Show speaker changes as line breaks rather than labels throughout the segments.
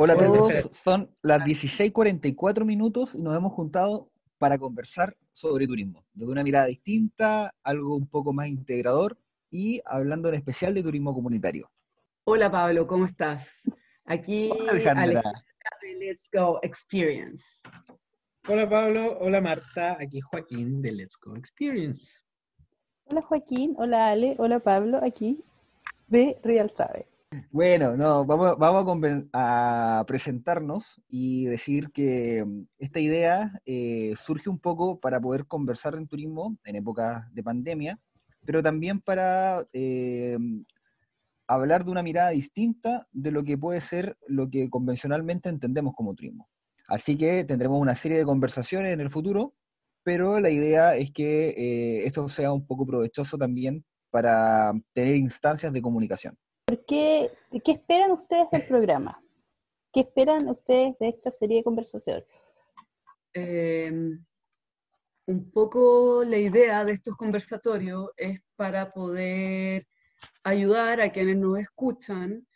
Hola a todos, son las 16:44 minutos y nos hemos juntado para conversar sobre turismo, desde una mirada distinta, algo un poco más integrador y hablando en especial de turismo comunitario.
Hola Pablo, ¿cómo estás? Aquí
Alejandra.
de Let's Go Experience.
Hola Pablo, hola Marta, aquí Joaquín de Let's Go Experience.
Hola Joaquín, hola Ale, hola Pablo, aquí de Real Sabe.
Bueno, no, vamos, a, presentarnos y decir que mm, esta idea eh, surge un poco para poder conversar en turismo en épocas de pandemia, pero también para eh, hablar de una mirada distinta de lo que puede ser lo que convencionalmente entendemos como turismo. Así que tendremos una serie de conversaciones en el futuro, pero la idea es que eh, esto sea un poco provechoso también para tener instancias de comunicación.
¿Por qué, esperan ustedes del programa? ¿Qué esperan ustedes de esta serie de conversaciones?
Em, un poco la idea de estos conversatorios es para poder ayudar a quienes nos escuchan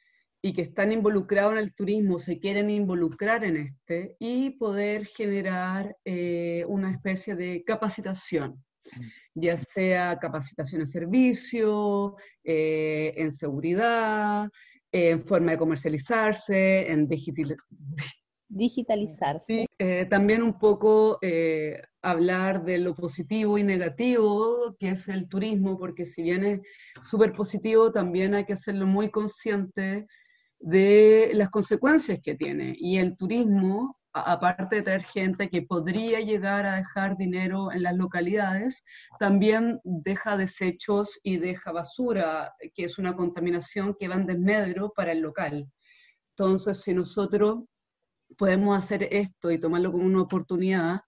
y que están involucrados en el turismo, se quieren involucrar en este y poder generar eh, una especie de capacitación. Ya sea capacitación en servicio, eh, en seguridad, en forma de comercializarse, en
digitalizarse.
Eh, también un poco eh, hablar de lo positivo y negativo que es el turismo, porque si bien es súper positivo, también hay que hacerlo muy consciente de las consecuencias que tiene. Y el turismo aparte de traer gente que podría llegar a dejar dinero en las localidades, también deja desechos y deja basura, que es una contaminación que va en desmedro para el local. Entonces, si nosotros podemos hacer esto y tomarlo como una oportunidad,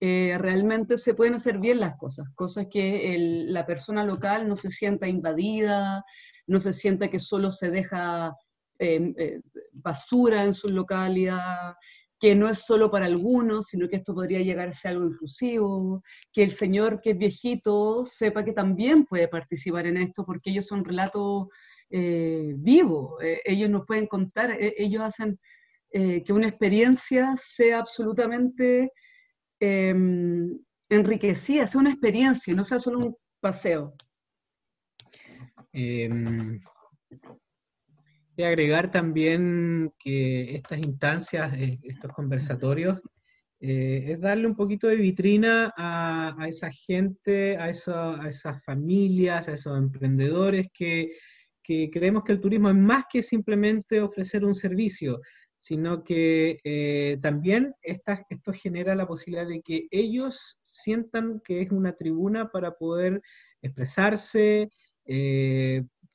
eh, realmente se pueden hacer bien las cosas, cosas que la persona local no se sienta invadida, no se sienta que solo se deja eh, eh, basura en su localidad, que no es solo para algunos, sino que esto podría llegar a ser algo inclusivo, que el señor que es viejito sepa que también puede participar en esto, porque ellos son relatos eh, vivos, eh, ellos nos pueden contar, eh, ellos hacen que una experiencia sea absolutamente em, enriquecida, sea una experiencia, no sea solo un paseo.
Y agregar también que estas instancias, eh, estos conversatorios, eh, es darle un poquito de vitrina a, esa gente, a, a, esas familias, a esos emprendedores que, creemos que el turismo es más que simplemente ofrecer un servicio, sino que eh, también esto genera la posibilidad de que ellos sientan que es una tribuna para poder expresarse,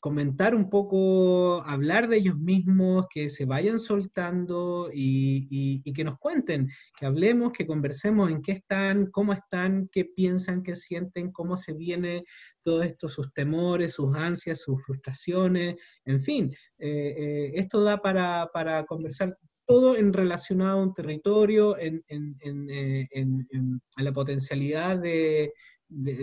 comentar un poco, hablar de ellos mismos, que se vayan soltando y, que nos cuenten, que hablemos, que conversemos en qué están, cómo están, qué piensan, qué sienten, cómo se viene todo esto, sus temores, sus ansias, sus frustraciones, en fin, eh, eh, esto da para, conversar todo en relacionado a un territorio, en, eh, la potencialidad de,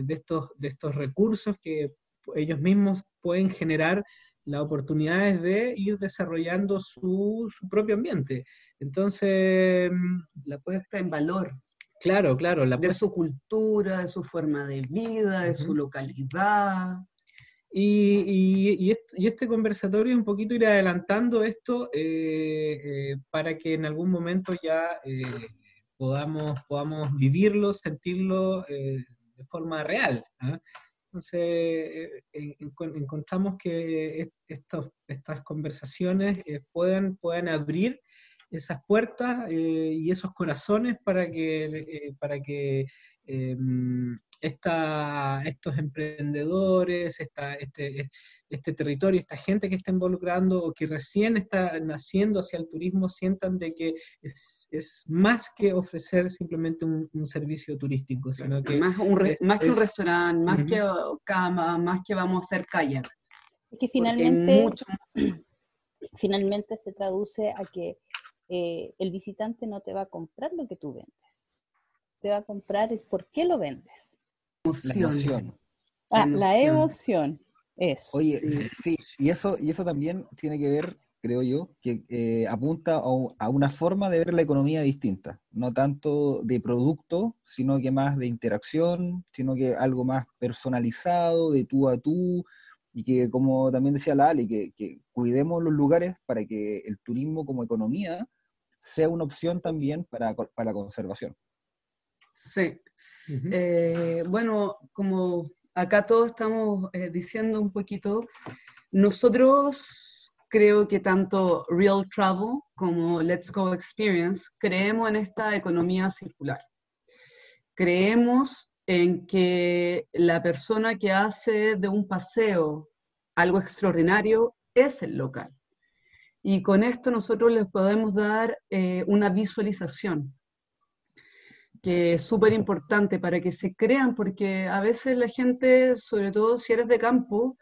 estos, de estos recursos que ellos mismos pueden generar las oportunidades de ir desarrollando su, propio ambiente. Entonces, mm,
la puesta en valor.
Claro, claro.
La de su cultura, de su forma de vida, de su localidad.
Y, este, conversatorio es un poquito ir adelantando esto eh, eh, para que en algún momento ya eh, podamos, podamos vivirlo, sentirlo de forma real. Entonces, eh, encontramos que estos, estas conversaciones eh, pueden, pueden abrir esas puertas eh, y esos corazones para que, para que em, estos emprendedores, esta, este, este territorio, esta gente que está involucrando o que recién está naciendo hacia el turismo sientan de que es, más que ofrecer simplemente un, servicio turístico, sino que...
Más, un más que un restaurante, más que cama, más que vamos a hacer kayak.
Es que finalmente, finalmente se traduce a que eh, el visitante no te va a comprar lo que tú vendes, te va a comprar el por qué lo vendes.
La emoción.
Ah, la emoción.
Oye, sí. y eso, y eso también tiene que ver creo yo, que eh, apunta a, una forma de ver la economía distinta, no tanto de producto, sino que más de interacción, sino que algo más personalizado, de tú a tú, y que como también decía la Ali, que, cuidemos los lugares para que el turismo como economía sea una opción también para, la conservación.
Sí. Eh, bueno, como acá todos estamos eh, diciendo un poquito, nosotros creo que tanto Real Travel como Let's Go Experience creemos en esta economía circular. Creemos en que la persona que hace de un paseo algo extraordinario es el local. Y con esto nosotros les podemos dar eh, una visualización que es súper importante para que se crean, porque a veces la gente, sobre todo si eres de campo,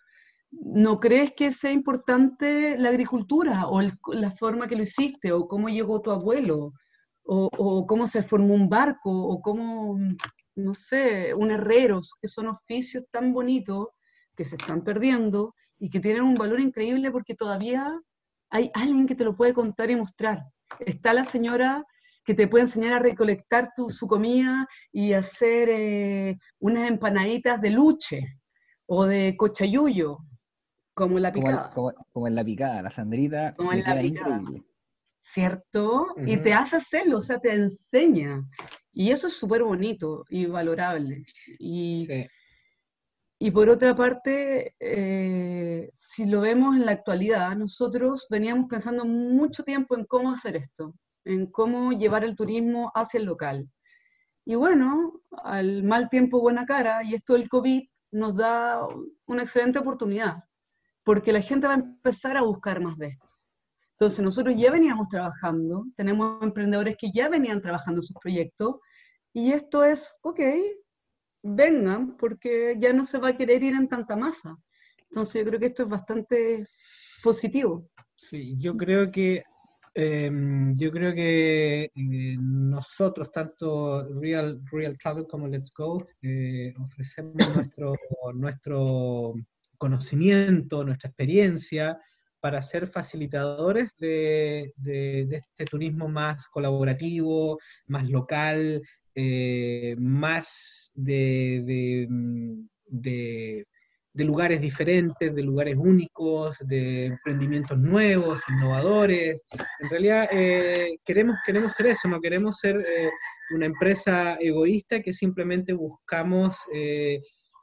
¿no crees que sea importante la agricultura o la forma que lo hiciste o cómo llegó tu abuelo o, cómo se formó un barco o cómo, no sé, un herrero, que son oficios tan bonitos que se están perdiendo y que tienen un valor increíble porque todavía hay alguien que te lo puede contar y mostrar. Está la señora que te puede enseñar a recolectar tu, su comida y hacer eh, unas empanaditas de luche o de cochayuyo como en la picada.
Como, en la picada, la Sandrita. Como en la picada.
¿Cierto? Y te hace hacerlo, o sea, te enseña. Y eso es súper bonito y valorable. Y, y por otra parte, eh, si lo vemos en la actualidad, nosotros veníamos pensando mucho tiempo en cómo hacer esto, en cómo llevar el turismo hacia el local. Y bueno, al mal tiempo buena cara, y esto del COVID nos da una excelente oportunidad porque la gente va a empezar a buscar más de esto. Entonces nosotros ya veníamos trabajando, tenemos emprendedores que ya venían trabajando sus proyectos y esto es, ok, vengan porque ya no se va a querer ir en tanta masa. Entonces yo creo que esto es bastante positivo.
Sí, yo creo que em, yo creo que eh, nosotros, tanto Real, Real Travel como Let's Go, eh, ofrecemos nuestro, nuestro conocimiento, nuestra experiencia, para ser facilitadores de, este turismo más colaborativo, más local, eh, más de, lugares diferentes, de lugares únicos, de emprendimientos nuevos, innovadores. En realidad eh, queremos, queremos ser eso, no queremos ser eh, una empresa egoísta que simplemente buscamos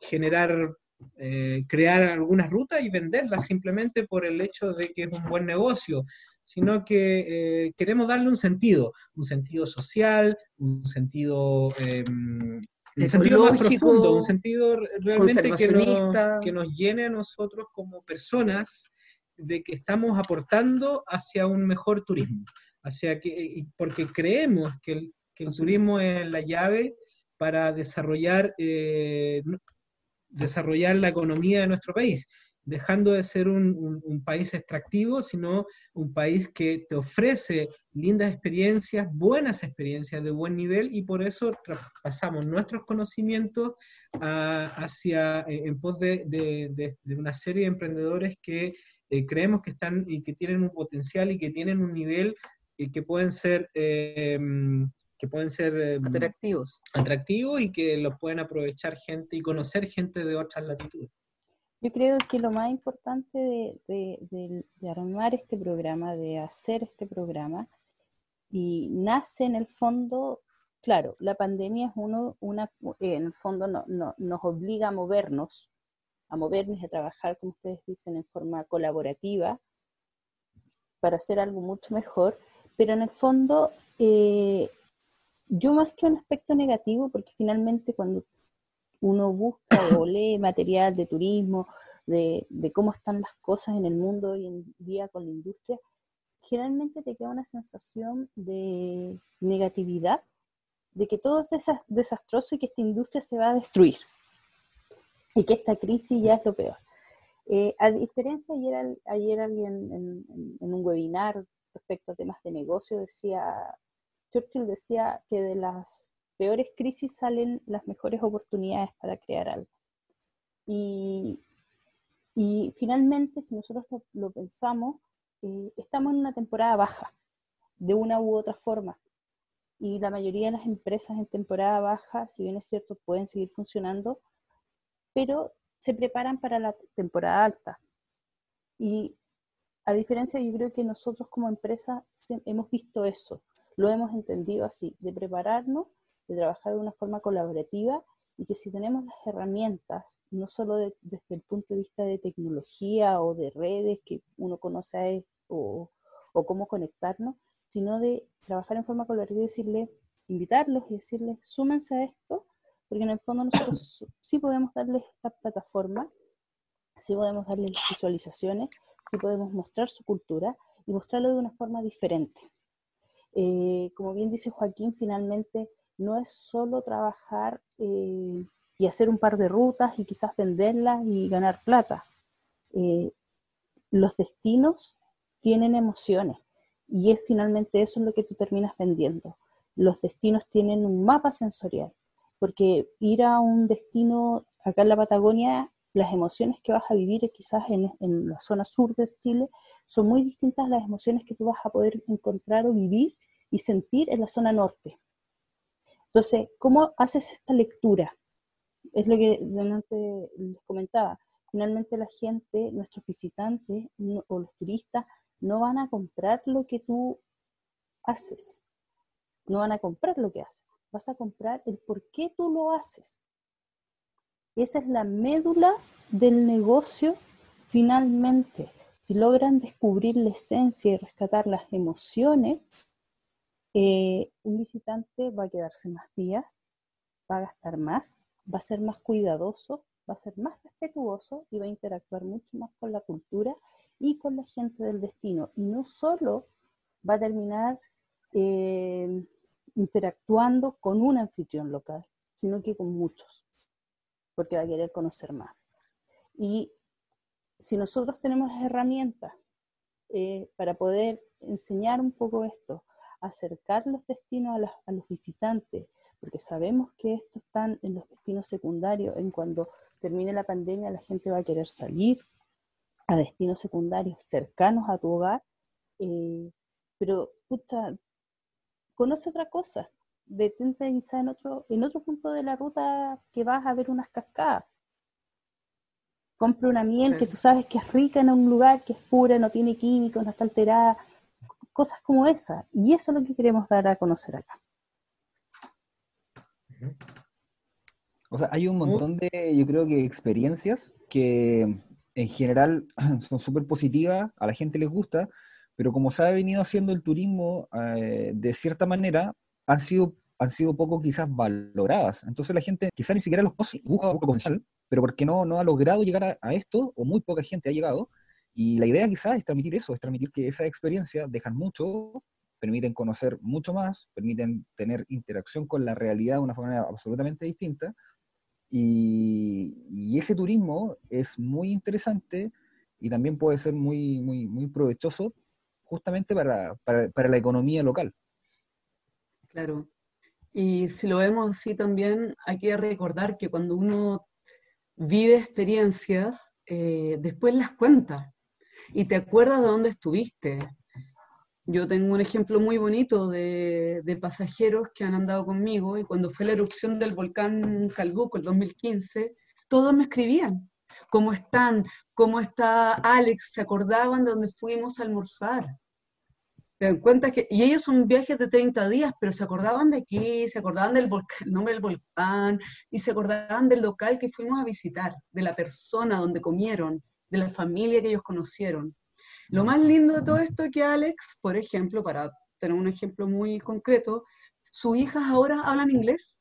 generar eh, crear algunas rutas y venderlas simplemente por el hecho de que es un buen negocio, sino que queremos darle un sentido, un sentido social, un sentido, em, un sentido más profundo, un sentido realmente que nos, que nos llene a nosotros como personas de que estamos aportando hacia un mejor turismo, hacia que, porque creemos que el, que el turismo es la llave para desarrollar eh, desarrollar la economía de nuestro país, dejando de ser un, país extractivo, sino un país que te ofrece lindas experiencias, buenas experiencias de buen nivel, y por eso pasamos nuestros conocimientos hacia, eh, en pos de, una serie de emprendedores que eh, creemos que están y que tienen un potencial y que tienen un nivel y que pueden ser que pueden ser em,
atractivos.
atractivos y que los pueden aprovechar gente y conocer gente de otras latitudes.
Yo creo que lo más importante de, armar este programa, de hacer este programa, y nace en el fondo, claro, la pandemia es uno, una, en el fondo no, nos obliga a movernos, a movernos y a trabajar, como ustedes dicen, en forma colaborativa para hacer algo mucho mejor, pero en el fondo eh, yo más que un aspecto negativo, porque finalmente cuando uno busca o lee material de turismo, de, cómo están las cosas en el mundo hoy en día con la industria, generalmente te queda una sensación de negatividad, de que todo es desastroso y que esta industria se va a destruir y que esta crisis ya es lo peor. Eh, a diferencia, ayer, ayer alguien en, en, un webinar respecto a temas de negocio decía, Churchill decía que de las peores crisis salen las mejores oportunidades para crear algo. Y, finalmente, si nosotros lo, pensamos, eh, estamos en una temporada baja, de una u otra forma. Y la mayoría de las empresas en temporada baja, si bien es cierto, pueden seguir funcionando, pero se preparan para la temporada alta. Y a diferencia, yo creo que nosotros como empresa hemos visto eso, lo hemos entendido así, de prepararnos, de trabajar de una forma colaborativa y que si tenemos las herramientas, no solo desde el punto de vista de tecnología o de redes que uno conoce o, o cómo conectarnos, sino de trabajar en forma colaborativa y decirle, invitarlos y decirles, súmense a esto, porque en el fondo nosotros sí podemos darles esta plataforma, sí podemos darles visualizaciones, sí podemos mostrar su cultura y mostrarlo de una forma diferente. Eh, como bien dice Joaquín, finalmente no es solo trabajar eh, y hacer un par de rutas y quizás venderlas y ganar plata. Eh, los destinos tienen emociones y es finalmente eso lo que tú terminas vendiendo. Los destinos tienen un mapa sensorial, porque ir a un destino acá en la Patagonia, las emociones que vas a vivir quizás en, en la zona sur de Chile son muy distintas a las emociones que tú vas a poder encontrar o vivir y sentir en la zona norte. Entonces, ¿cómo haces esta lectura? Es lo que antes les comentaba. Finalmente la gente, nuestros visitantes o los turistas, no van a comprar lo que tú haces. No van a comprar lo que haces. Vas a comprar el por qué tú lo haces. Esa es la médula del negocio finalmente. Si logran descubrir la esencia y rescatar las emociones, eh, un visitante va a quedarse más días, va a gastar más, va a ser más cuidadoso, va a ser más respetuoso y va a interactuar mucho más con la cultura y con la gente del destino. Y no solo va a terminar eh, interactuando con un anfitrión local, sino que con muchos, porque va a querer conocer más. Y si nosotros tenemos herramientas eh, para poder enseñar un poco esto, acercar los destinos a, los visitantes, porque sabemos que estos están en los destinos secundarios, en cuando termine la pandemia la gente va a querer salir a destinos secundarios cercanos a tu hogar, eh, pero puta, conoce otra cosa, detente quizá en otro, en otro punto de la ruta que vas a ver unas cascadas. Compre una miel que tú sabes que es rica en un lugar, que es pura, no tiene químicos, no está alterada, cosas como esa. Y eso es lo que queremos dar a conocer acá.
O sea, hay un montón de, yo creo que experiencias que en general son súper positivas, a la gente les gusta, pero como se ha venido haciendo el turismo eh, de cierta manera, han sido, han sido poco quizás valoradas. Entonces la gente quizás ni siquiera los busca poco potencial, pero porque no, no ha logrado llegar a, esto, o muy poca gente ha llegado, y la idea quizás es transmitir eso, es transmitir que esa experiencia dejan mucho, permiten conocer mucho más, permiten tener interacción con la realidad de una forma absolutamente distinta. Y, ese turismo es muy interesante y también puede ser muy, muy, muy provechoso justamente para, para la economía local.
Claro. Y si lo vemos así también, hay que recordar que cuando uno vive experiencias, eh, después las cuenta y te acuerdas de dónde estuviste. Yo tengo un ejemplo muy bonito de, de, pasajeros que han andado conmigo y cuando fue la erupción del volcán Calbuco el 2015, todos me escribían, ¿cómo están? ¿Cómo está Alex? ¿Se acordaban de dónde fuimos a almorzar? Te dan cuenta que, y ellos son viajes de 30 días, pero se acordaban de aquí, se acordaban del volcán, nombre del volcán, y se acordaban del local que fuimos a visitar, de la persona donde comieron, de la familia que ellos conocieron. Lo más lindo de todo esto es que Alex, por ejemplo, para tener un ejemplo muy concreto, sus hijas ahora hablan inglés.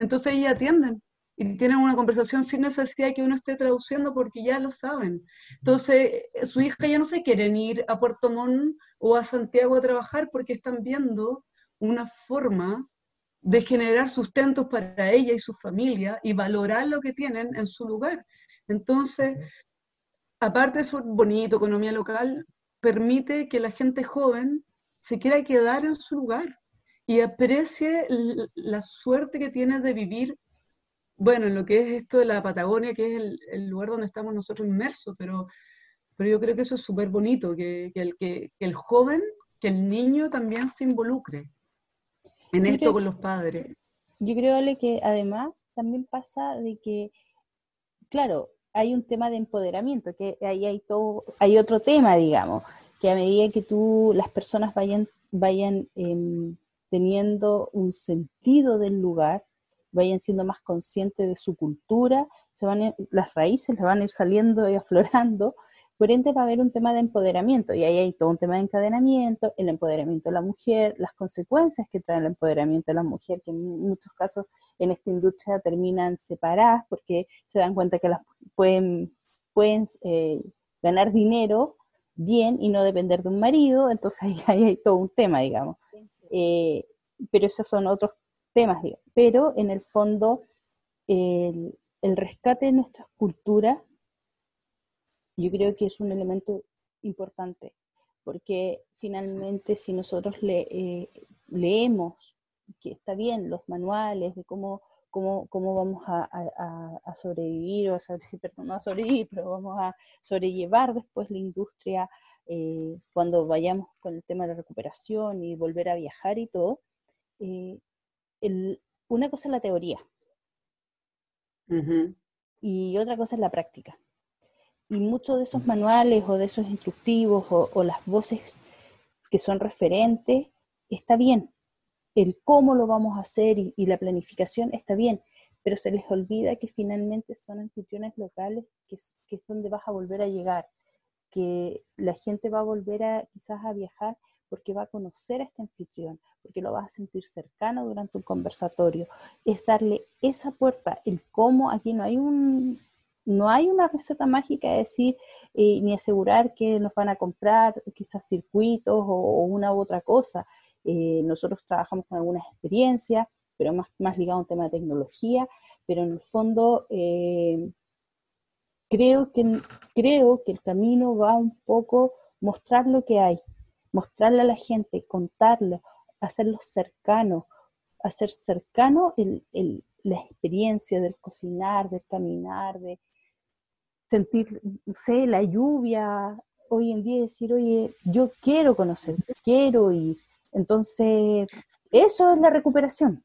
Entonces ellas atienden y tienen una conversación sin necesidad de que uno esté traduciendo porque ya lo saben. Entonces, su hija ya no se quieren ir a Puerto Montt o a Santiago a trabajar porque están viendo una forma de generar sustentos para ella y su familia y valorar lo que tienen en su lugar. Entonces, aparte de su bonito, economía local, permite que la gente joven se quiera quedar en su lugar y aprecie la suerte que tiene de vivir, bueno, en lo que es esto de la Patagonia, que es el, lugar donde estamos nosotros inmersos, pero pero yo creo que eso es súper bonito, que, el, que, el joven, que el niño también se involucre en esto con los padres.
Yo creo, Ale, que además también pasa de que, claro, hay un tema de empoderamiento, que ahí hay todo, hay otro tema, digamos, que a medida que tú, las personas vayan, vayan em, teniendo un sentido del lugar, vayan siendo más conscientes de su cultura, se van las raíces les van a ir saliendo y aflorando, por ende va a haber un tema de empoderamiento y ahí hay todo un tema de encadenamiento, el empoderamiento de la mujer, las consecuencias que trae el empoderamiento de la mujer, que en muchos casos en esta industria terminan separadas porque se dan cuenta que las pueden, pueden eh, ganar dinero bien y no depender de un marido, entonces ahí, hay todo un tema, digamos. Eh, pero esos son otros temas, digamos. Pero en el fondo, el, el rescate de nuestras culturas yo creo que es un elemento importante, porque finalmente si nosotros le, eh, leemos, que está bien, los manuales de cómo, cómo, cómo vamos a, sobrevivir, o a perdón, no a sobrevivir, pero vamos a sobrellevar después la industria eh, cuando vayamos con el tema de la recuperación y volver a viajar y todo, eh, una cosa es la teoría y otra cosa es la práctica. Y muchos de esos manuales o de esos instructivos o, las voces que son referentes, está bien. El cómo lo vamos a hacer y, la planificación está bien, pero se les olvida que finalmente son anfitriones locales, que es, que es donde vas a volver a llegar, que la gente va a volver a quizás a viajar porque va a conocer a este anfitrión, porque lo vas a sentir cercano durante un conversatorio. Es darle esa puerta, el cómo, aquí no hay un, no hay una receta mágica de decir eh, ni asegurar que nos van a comprar quizás circuitos o, una u otra cosa. Eh, nosotros trabajamos con algunas experiencias, pero más, más ligado a un tema de tecnología, pero en el fondo eh, creo, que, creo que el camino va un poco mostrar lo que hay, mostrarle a la gente, contarlo, hacerlo cercano, hacer cercano la experiencia del cocinar, del caminar, de, sentir, sé, la lluvia, hoy en día decir, oye, yo quiero conocer, quiero ir. Entonces, eso es la recuperación.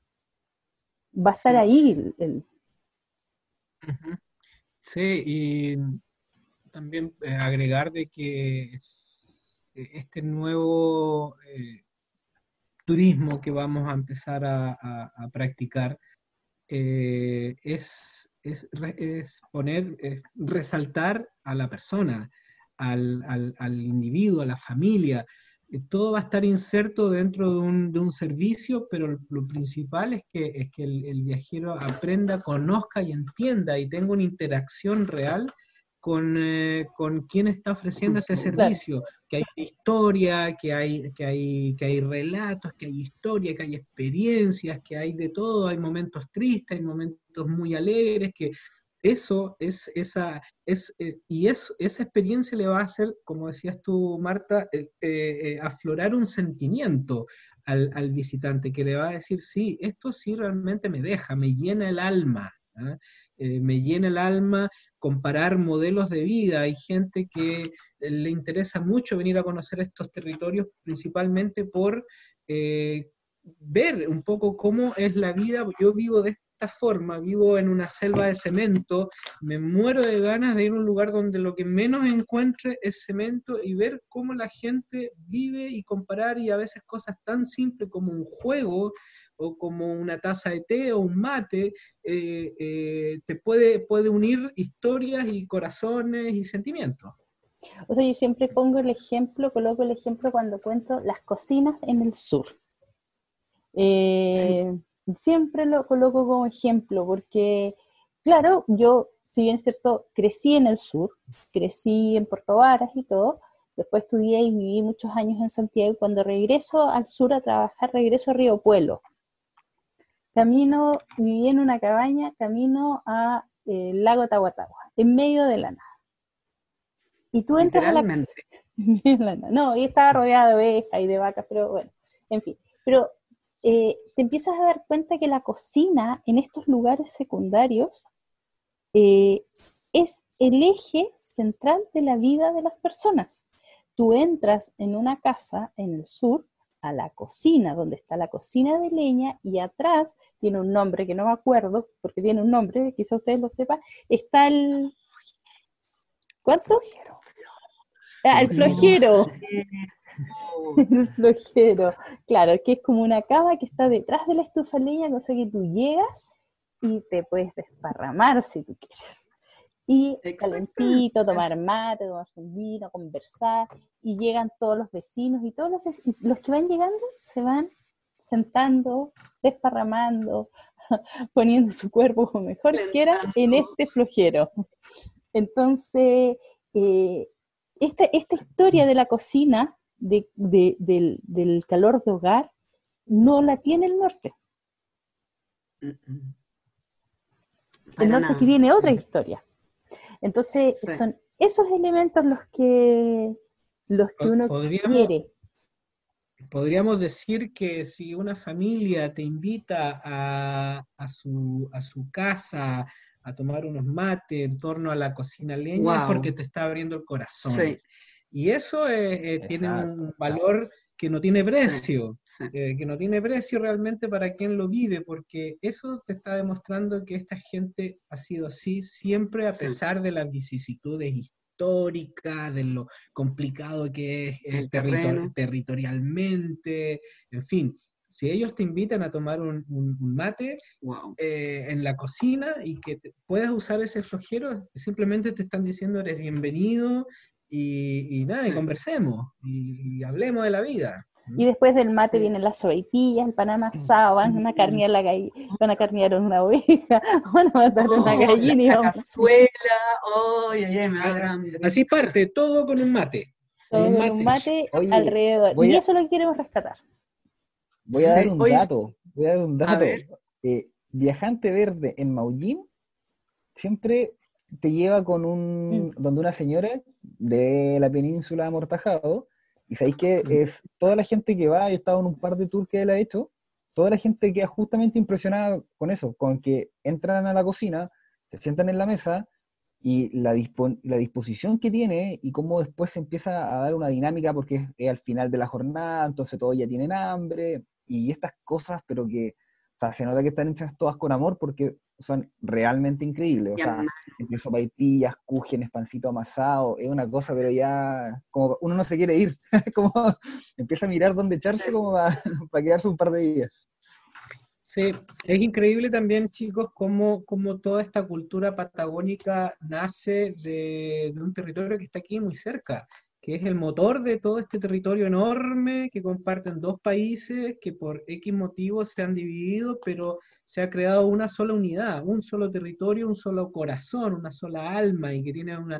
Va a estar ahí.
Sí, y también eh, agregar de que eh, este nuevo eh, turismo que vamos a empezar a, practicar es es, poner, resaltar a la persona, al, individuo, a la familia. Eh, todo va a estar inserto dentro de un, servicio, pero lo principal es que, es que el, viajero aprenda, conozca y entienda y tenga una interacción real con, eh, con quien está ofreciendo este servicio, que hay historia, que hay, que, hay, que hay relatos, que hay historia, que hay experiencias, que hay de todo, hay momentos tristes, hay momentos muy alegres, que eso es esa, es, eh, y es, esa experiencia le va a hacer, como decías tú, Marta, eh, aflorar un sentimiento al, al, visitante que le va a decir, sí, esto sí realmente me deja, me llena el alma. ¿Ah? Eh, me llena el alma comparar modelos de vida. Hay gente que eh, le interesa mucho venir a conocer estos territorios principalmente por eh, ver un poco cómo es la vida. Yo vivo de esta forma, vivo en una selva de cemento, me muero de ganas de ir a un lugar donde lo que menos encuentre es cemento y ver cómo la gente vive y comparar y a veces cosas tan simples como un juego o como una taza de té o un mate, eh, eh, te puede, puede unir historias y corazones y sentimientos.
O sea, yo siempre pongo el ejemplo, coloco el ejemplo cuando cuento las cocinas en el sur. Eh, siempre lo coloco como ejemplo porque, claro, yo, si bien es cierto, crecí en el sur, crecí en Puerto Varas y todo, después estudié y viví muchos años en Santiago y cuando regreso al sur a trabajar, regreso a Río Pueblo camino, viví en una cabaña, camino a eh, lago Tahuatahua, en medio de la nada. Y tú entras a la No, y estaba rodeada de ovejas y de vacas, pero bueno, en fin. Pero eh, te empiezas a dar cuenta que la cocina en estos lugares secundarios eh, es el eje central de la vida de las personas. Tú entras en una casa en el sur a la cocina, donde está la cocina de leña, y atrás tiene un nombre que no me acuerdo, porque tiene un nombre, quizá ustedes lo sepan, está el... ¿Cuánto? Ah, el flojero. el flojero. Claro, que es como una cama que está detrás de la estufa leña, cosa que tú llegas y te puedes desparramar si tú quieres. Y calentito, tomar mate, tomar un vino, conversar, y llegan todos los vecinos y todos los, los que van llegando se van sentando, desparramando, poniendo su cuerpo como mejor quiera en este flojero. Entonces, eh, esta, esta historia de la cocina, de, del, calor de hogar, no la tiene el norte. El norte tiene otra historia. Entonces, son esos elementos los que, los que uno quiere.
Podríamos decir que si una familia te invita a, a, su, a su casa a tomar unos mates en torno a la cocina leña es porque te está abriendo el corazón. Y eso eh, eh, tiene un valor que no tiene precio, eh, que no tiene precio realmente para quien lo vive, porque eso te está demostrando que esta gente ha sido así siempre a pesar de las vicisitudes históricas, de lo complicado que es el, territorialmente, en fin. Si ellos te invitan a tomar un, mate eh, en la cocina y que puedas usar ese flojero, simplemente te están diciendo eres bienvenido y, nada, y conversemos y, hablemos de la vida.
Y después del mate vienen las sopaipillas, el pan amasado, van a carnear la van a carnear una oveja, van a matar una oh, gallina y
vamos. cazuela, oh, me
ah, Así parte, todo con un mate.
Todo con un mate, alrededor. Y eso es lo que queremos rescatar.
Voy a dar un dato. Voy a dar un dato. Eh, viajante verde en Maullín siempre te lleva con un. Mm. donde una señora de la península de Amortajado. Y sabéis que mm. es toda la gente que va, yo he estado en un par de tours que él ha hecho, toda la gente queda justamente impresionada con eso, con que entran a la cocina, se sientan en la mesa y la, la disposición que tiene y cómo después se empieza a dar una dinámica porque es, al final de la jornada, entonces todos ya tienen hambre, y estas cosas, pero que, o sea, se nota que están hechas todas con amor porque son realmente increíbles. O sea, entre sopaipillas, cúgenes, pancito amasado, es una cosa, pero ya como uno no se quiere ir, como empieza a mirar dónde echarse como para, quedarse un par de días.
Sí, es increíble también, chicos, cómo, cómo toda esta cultura patagónica nace de, de, un territorio que está aquí muy cerca que es el motor de todo este territorio enorme que comparten dos países que por X motivos se han dividido, pero se ha creado una sola unidad, un solo territorio, un solo corazón, una sola alma y que tiene un,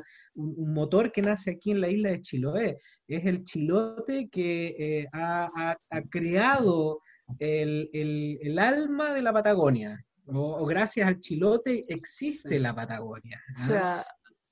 motor que nace aquí en la isla de Chiloé. Es el chilote que eh, ha, creado el, alma de la Patagonia. O, gracias al chilote existe la Patagonia.
O sea,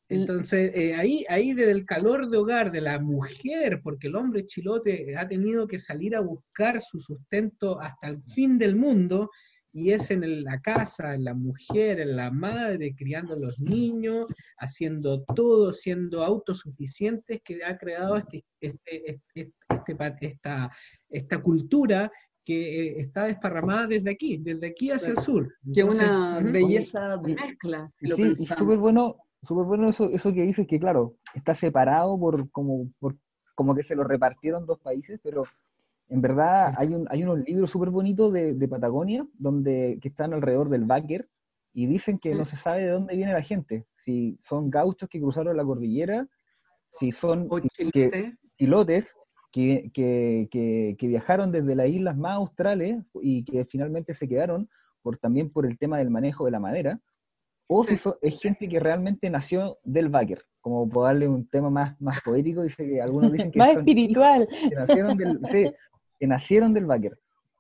entonces, eh, ahí, ahí desde el calor de hogar de la mujer, porque el hombre chilote ha tenido que salir a buscar su sustento hasta el fin del mundo, y es en la casa, en la mujer, en la madre, criando a los niños, haciendo todo, siendo autosuficientes, que ha creado este, este, este, este esta, esta cultura que eh, está desparramada desde aquí, desde aquí hacia el sur.
que una belleza de mezcla.
sí, y súper bueno súper bueno eso, eso que dices, que claro, está separado por como, por como que se lo repartieron dos países, pero en verdad hay, un, hay unos libros súper bonitos de, de, Patagonia donde, que están alrededor del Báquer y dicen que no se sabe de dónde viene la gente, si son gauchos que cruzaron la cordillera, si son pilotes que, que, que, que, viajaron desde las islas más australes y que finalmente se quedaron por, también por el tema del manejo de la madera, o si es gente que realmente nació del Baker, como por darle un tema más, más poético, dice que algunos dicen que
más espiritual.
Que nacieron del, sí, que nacieron del Baker.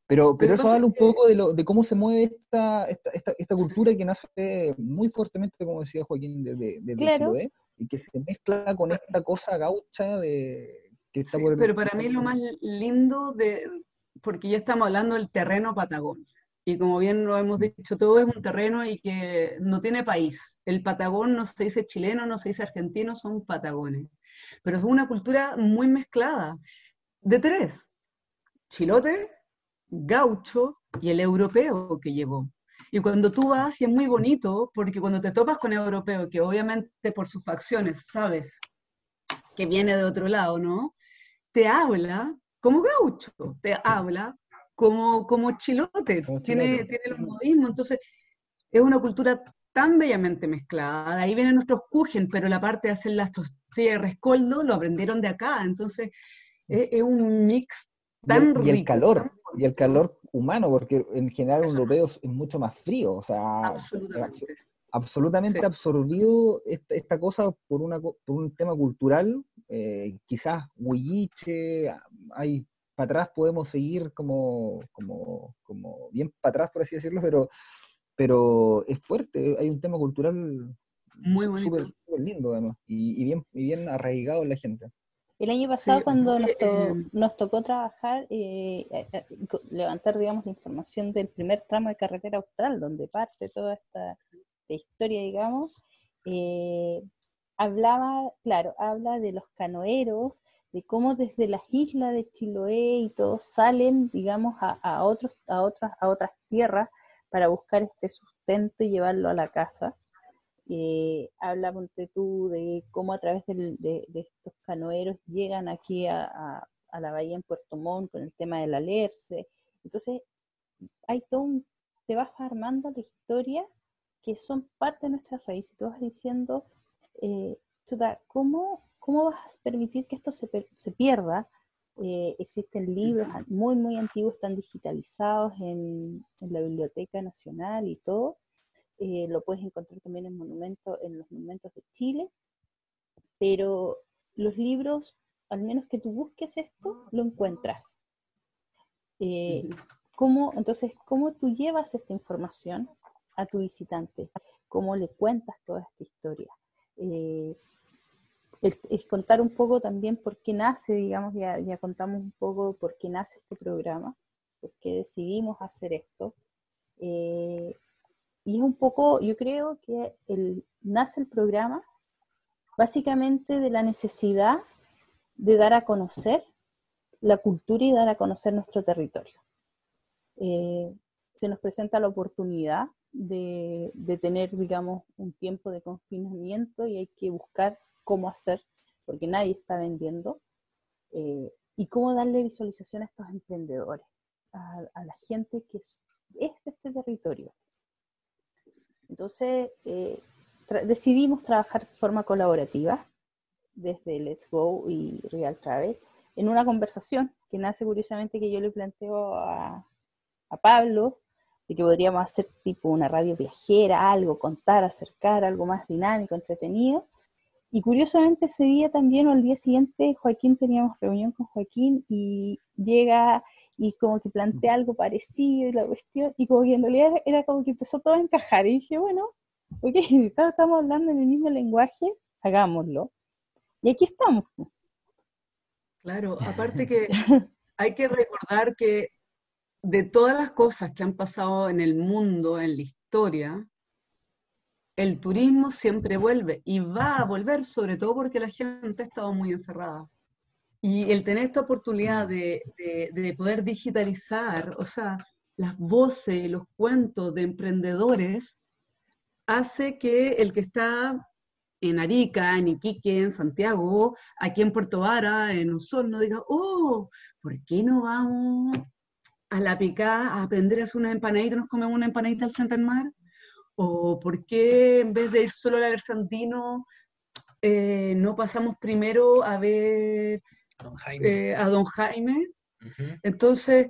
Pero, pero eso habla un poco de, lo, de cómo se mueve esta, esta, esta, esta cultura que nace muy fuertemente, como decía Joaquín, desde de, de y que se mezcla con esta cosa gaucha de, que está
por Pero para mí lo más lindo de, porque ya estamos hablando del terreno Patagonia. Y como bien lo hemos dicho, todo es un terreno y que no tiene país. El patagón no se dice chileno, no se dice argentino, son patagones. Pero es una cultura muy mezclada, de tres, chilote, gaucho y el europeo que llegó. Y cuando tú vas, y es muy bonito, porque cuando te topas con europeo, que obviamente por sus facciones sabes que viene de otro lado, ¿no? Te habla como gaucho, te habla como, como chilote, tiene, tiene los modismos, entonces es una cultura tan bellamente mezclada, ahí vienen nuestros kuchen, pero la parte de hacer las tostillas de rescoldo lo aprendieron de acá, entonces es, un mix tan
y el, calor, y el calor humano, porque en general un europeo es mucho más frío, o sea, absolutamente, absorbido esta, cosa por, una, por un tema cultural, eh, quizás huilliche, hay para atrás podemos seguir como, como, como bien para atrás, por así decirlo, pero, pero es fuerte, hay un tema cultural muy súper lindo además, y, bien, y bien arraigado en la gente.
El año pasado, cuando nos, nos, tocó trabajar, eh, eh, eh, levantar, digamos, la información del primer tramo de carretera austral, donde parte toda esta historia, digamos, hablaba, claro, habla de los canoeros, de cómo desde las islas de Chiloé y todos salen, digamos, a, otros, a, otras, a otras tierras para buscar este sustento y llevarlo a la casa. Eh, habla ponte tú de cómo a través de, estos canoeros llegan aquí a, la bahía en Puerto Montt con el tema del alerce. Entonces, hay todo un, te vas armando la historia que son parte de nuestra raíz y tú vas diciendo, eh, ¿cómo, ¿cómo vas a permitir que esto se, se pierda? Eh, existen libros muy, muy antiguos, están digitalizados en, en la Biblioteca Nacional y todo, eh, lo puedes encontrar también en, monumento, en los monumentos de Chile, pero los libros, al menos que tú busques esto, lo encuentras. Eh, ¿cómo, entonces, ¿cómo tú llevas esta información a tu visitante? ¿Cómo le cuentas toda esta historia? El, contar un poco también por qué nace, digamos, ya, ya contamos un poco por qué nace este programa, por qué decidimos hacer esto. Eh, y es un poco, yo creo que el, nace el programa básicamente de la necesidad de dar a conocer la cultura y dar a conocer nuestro territorio. Eh, se nos presenta la oportunidad de, tener, digamos, un tiempo de confinamiento y hay que buscar cómo hacer, porque nadie está vendiendo, eh, y cómo darle visualización a estos emprendedores, a, a la gente que es de este territorio, entonces, eh, decidimos trabajar de forma colaborativa desde Let's Go y Real Travel en una conversación que nace curiosamente que yo le planteo a, Pablo de que podríamos hacer tipo una radio viajera, algo, contar, acercar, algo más dinámico, entretenido. Y curiosamente ese día también o el día siguiente Joaquín teníamos reunión con Joaquín y llega y como que planteé algo parecido y la cuestión, y como que en realidad era como que empezó todo a encajar, y dije, bueno, ok, estamos hablando en el mismo lenguaje, hagámoslo. Y aquí estamos.
Claro, aparte que hay que recordar que de todas las cosas que han pasado en el mundo, en la historia, el turismo siempre vuelve y va a volver, sobre todo porque la gente ha estado muy encerrada. Y el tener esta oportunidad de, poder digitalizar, o sea, las voces, los cuentos de emprendedores, hace que el que está en Arica, en Iquique, en Santiago, aquí en Puerto Vara, en Osorno, diga, oh, ¿por qué no vamos a la pica a aprender a hacer una empanadita, nos comemos una empanadita al frente del mar? ¿O por qué en vez de ir solo al Santino, eh, no pasamos primero a ver eh, a don Jaime. Entonces,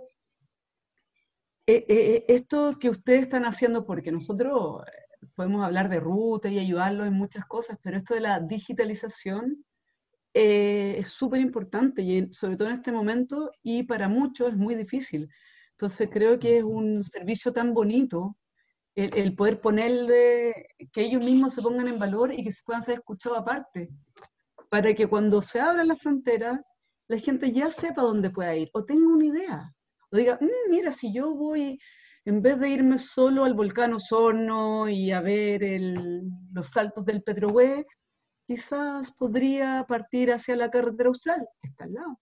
eh, eh, esto que ustedes están haciendo, porque nosotros podemos hablar de ruta y ayudarlos en muchas cosas, pero esto de la digitalización es súper importante, y sobre todo en este momento, y para muchos es muy difícil. Entonces creo que es un servicio tan bonito el, el, poder ponerle, que ellos mismos se pongan en valor y que se puedan ser escuchados aparte, para que cuando se abran las fronteras la gente ya sepa dónde pueda ir o tenga una idea. O diga, mm, mira, si yo voy en vez de irme solo al volcán Osorno y a ver los saltos del Petrohue, quizás podría partir hacia la carretera austral, que está al lado,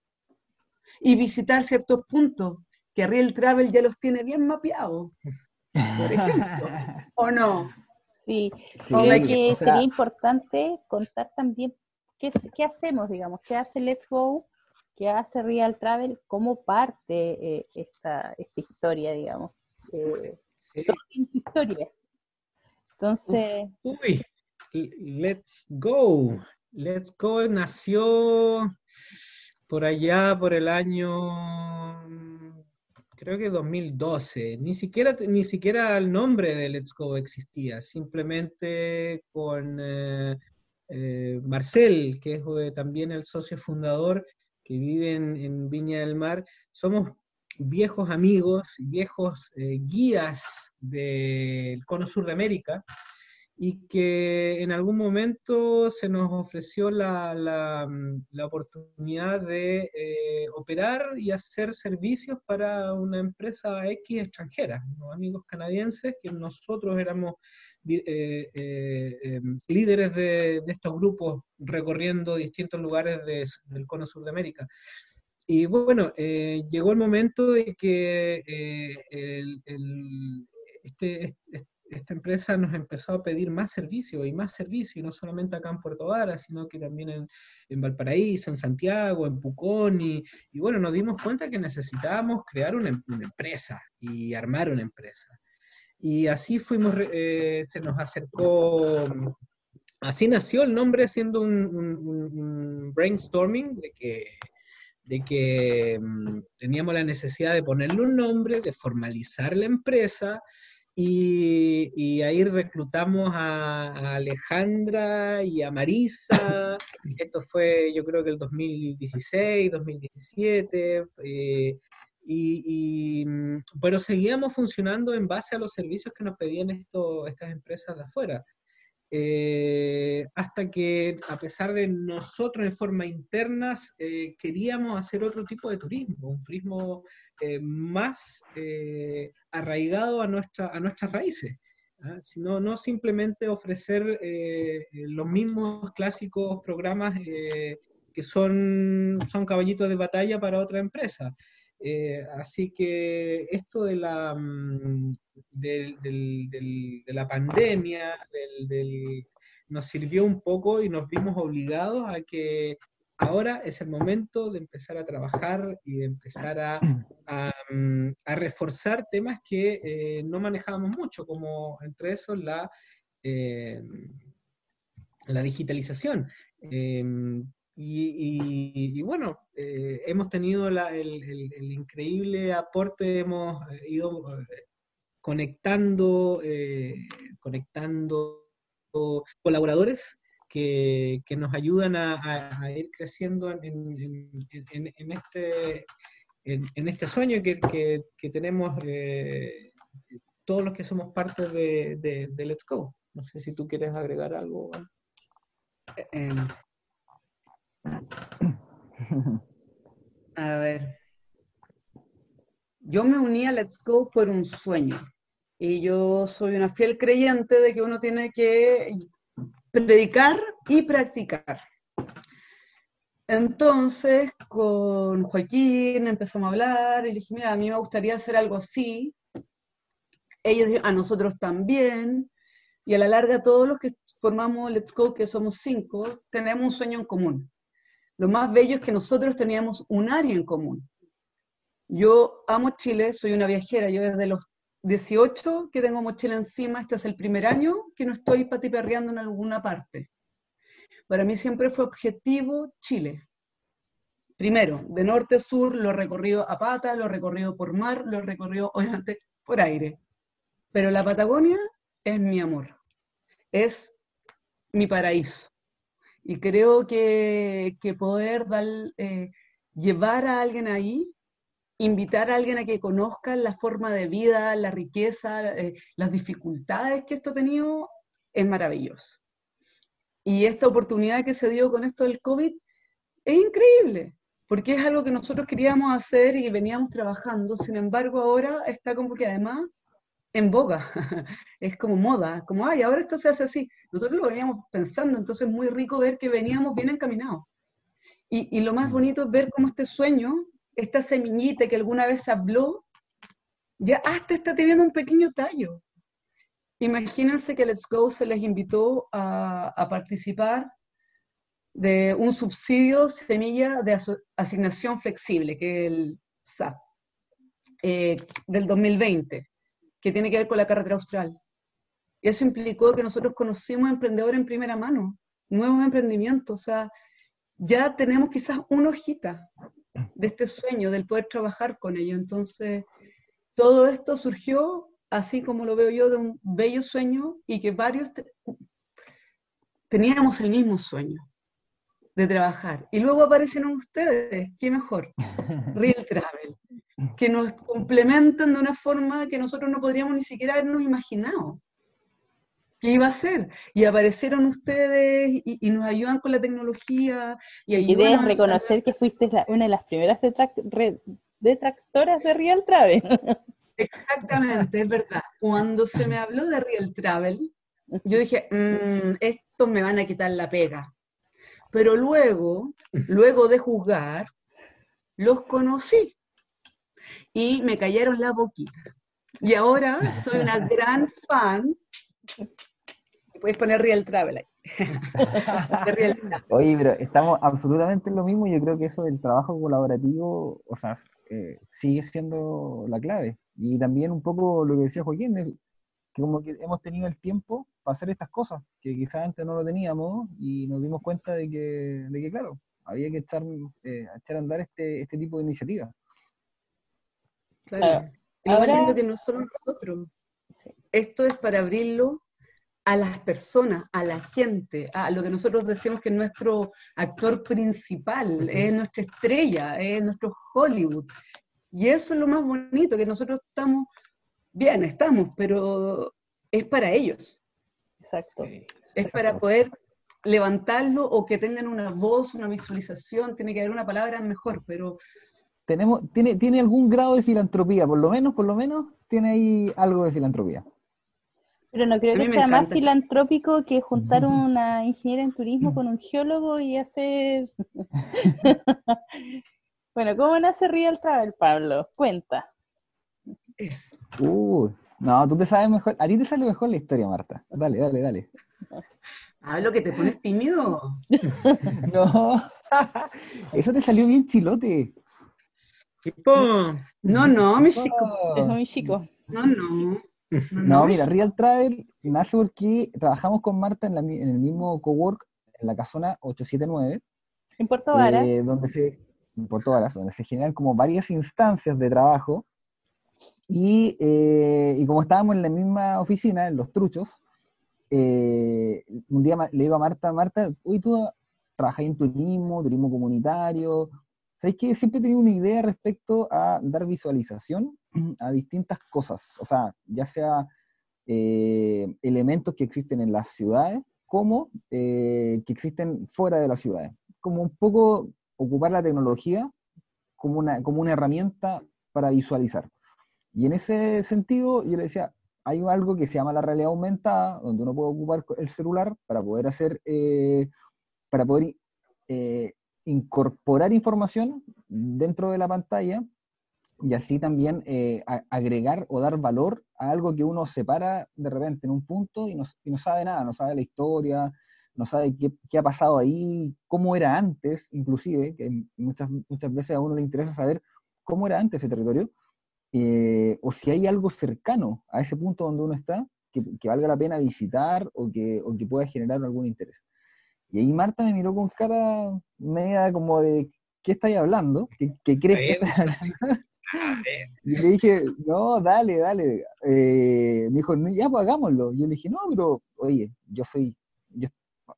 y visitar ciertos puntos que Riel Travel ya los tiene bien mapeados, por ejemplo, ¿o no?
Sí, que sería importante contar también qué, qué hacemos, digamos, qué hace Let's Go qué hace Real Travel, cómo parte eh, esta, esta, historia, digamos. Eh, todo tiene su historia. Entonces.
Uy, Let's Go. Let's Go nació por allá por el año creo que 2012. Ni siquiera, ni siquiera el nombre de Let's Go existía, simplemente con eh, Marcel, que es también el socio fundador, que viven en Viña del Mar, somos viejos amigos, viejos eh, guías del cono sur de América, y que en algún momento se nos ofreció la, la, oportunidad de eh, operar y hacer servicios para una empresa X extranjera, unos amigos canadienses que nosotros éramos eh, eh, em, líderes de, estos grupos recorriendo distintos lugares del cono sur de América. Y bueno, eh, llegó el momento de que este, esta empresa nos empezó a pedir más servicio y más servicio, y no solamente acá en Puerto Vara, sino que también en, en Valparaíso, en Santiago, en Pucón, y, bueno, nos dimos cuenta que necesitábamos crear una, una empresa y armar una empresa. Y así fuimos, eh, se nos acercó, así nació el nombre siendo un, brainstorming de que, de que mm, teníamos la necesidad de ponerle un nombre, de formalizar la empresa, y, ahí reclutamos a, Alejandra y a Marisa. Esto fue, yo creo que el 2016, 2017. Eh, y, mm, pero seguíamos funcionando en base a los servicios que nos pedían esto, estas empresas de afuera. Eh, hasta que, a pesar de nosotros en forma interna, eh, queríamos hacer otro tipo de turismo, un turismo eh, más arraigado a, nuestra, a nuestras raíces, ¿ah? sino no simplemente ofrecer los mismos clásicos programas que son, son caballitos de batalla para otra empresa. Eh, así que esto de la, mm, de, la pandemia nos sirvió un poco y nos vimos obligados a que ahora es el momento de empezar a trabajar y de empezar a, a, mm, reforzar temas que eh, no manejábamos mucho, como entre esos la, eh, la digitalización. Y, bueno, eh, hemos tenido el, increíble aporte, hemos eh, ido eh, conectando, conectando colaboradores que, nos ayudan a, ir creciendo en, este, en, este sueño que, tenemos todos los que somos parte de, Let's Go. No sé si tú quieres agregar algo.
A ver. Yo me uní a Let's Go por un sueño. Y yo soy una fiel creyente de que uno tiene que predicar y practicar. Entonces, con Joaquín empezamos a hablar y le dije, mira, a mí me gustaría hacer algo así. Ellos dijeron, a nosotros también. Y a la larga, todos los que formamos Let's Go, que somos cinco, tenemos un sueño en común. Lo más bello es que nosotros teníamos un área en común. Yo amo Chile, soy una viajera, yo desde los 18 que tengo mochila encima, este es el primer año que no estoy patiperreando en alguna parte. Para mí siempre fue objetivo Chile. Primero, de norte a sur lo recorrido a pata, lo recorrido por mar, lo recorrido obviamente por aire. Pero la Patagonia es mi amor, es mi paraíso. Y creo que, poder eh, llevar a alguien ahí, invitar a alguien a que conozca la forma de vida, la riqueza, eh, las dificultades que esto ha tenido, es maravilloso. Y esta oportunidad que se dio con esto del COVID es increíble, porque es algo que nosotros queríamos hacer y veníamos trabajando, sin embargo ahora está como que además en boga, es como moda, como, ay, ahora esto se hace así. Nosotros lo veníamos pensando, entonces es muy rico ver que veníamos bien encaminados. Y, y lo más mm. bonito es ver cómo este sueño, esta semillita que alguna vez habló, ya hasta está teniendo un pequeño tallo. Imagínense que Let's Go se les invitó a, participar de un subsidio semilla de asignación flexible, que es el SAT, eh, del 2020 que tiene que ver con la carretera austral. Y eso implicó que nosotros conocimos emprendedores en primera mano, nuevos emprendimientos, o sea, ya tenemos quizás una hojita de este sueño, del poder trabajar con ellos. Entonces, todo esto surgió, así como lo veo yo, de un bello sueño y que varios teníamos el mismo sueño de trabajar. Y luego aparecieron ustedes, qué mejor, Real Travel que nos complementan de una forma que nosotros no podríamos ni siquiera habernos imaginado que iba a ser. Y aparecieron ustedes y, nos ayudan con la tecnología. Y,
y debes reconocer que fuiste una de las primeras detractoras de Real Travel.
Exactamente, es verdad. Cuando se me habló de Real Travel, yo dije, mm, estos me van a quitar la pega. Pero luego, luego de juzgar, los conocí y me cayeron la boquita. Y ahora soy una gran fan. Puedes poner Real Travel ahí.
Oye, pero estamos absolutamente en lo mismo. Yo creo que eso del trabajo colaborativo, o sea, eh, sigue siendo la clave. Y también un poco lo que decía Joaquín, que como que hemos tenido el tiempo para hacer estas cosas, que quizás antes no lo teníamos y nos dimos cuenta de que, de que claro, había que echar, eh, echar a andar este, este tipo de iniciativas.
Claro. Ahora, que no solo nosotros. Esto es para abrirlo a las personas, a la gente, a lo que nosotros decimos que es nuestro actor principal, es nuestra estrella, es nuestro Hollywood. Y eso es lo más bonito, que nosotros estamos, bien, estamos, pero es para ellos.
Exacto.
Es para poder levantarlo o que tengan una voz, una visualización, tiene que haber una palabra mejor, pero
tenemos, tiene, tiene algún grado de filantropía, por lo menos, por lo menos, tiene ahí algo de filantropía.
Pero no creo que sea más filantrópico que juntar una ingeniera en turismo con un geólogo y hacer... bueno, ¿cómo nace Real Travel, Pablo? Cuenta.
Uh, no, tú te sabes mejor, a ti te sale mejor la historia, Marta. Dale, dale, dale.
Hablo que te pones tímido.
no, eso te salió bien chilote.
No, no, mi chico.
Es muy chico.
No, no.
No, mira, Real Travel nace porque trabajamos con Marta en, el mismo cowork, en la casona 879.
En Puerto Varas.
Eh, donde se, en Puerto Varas, donde se generan como varias instancias de trabajo. Y, eh, y como estábamos en la misma oficina, en Los Truchos, eh, un día le digo a Marta, Marta, hoy tú trabajas en turismo, turismo comunitario, ¿Sabéis que siempre he tenido una idea respecto a dar visualización a distintas cosas? O sea, ya sea eh, elementos que existen en las ciudades como eh, que existen fuera de las ciudades. Como un poco ocupar la tecnología como una, como una herramienta para visualizar. Y en ese sentido, yo le decía, hay algo que se llama la realidad aumentada, donde uno puede ocupar el celular para poder hacer, eh, para poder incorporar información dentro de la pantalla y así también eh, agregar o dar valor a algo que uno separa de repente en un punto y no, no sabe nada, no sabe la historia, no sabe qué, ha pasado ahí, cómo era antes, inclusive, que muchas, muchas veces a uno le interesa saber cómo era antes ese territorio, eh, o si hay algo cercano a ese punto donde uno está que, que valga la pena visitar o que, o que pueda generar algún interés. Y ahí Marta me miró con cara media como de, ¿qué estáis hablando? ¿Qué, crees que estás hablando? Y le dije, no, dale, dale. Eh, me dijo, ya, pues hagámoslo. Yo le dije, no, pero, oye, yo soy, yo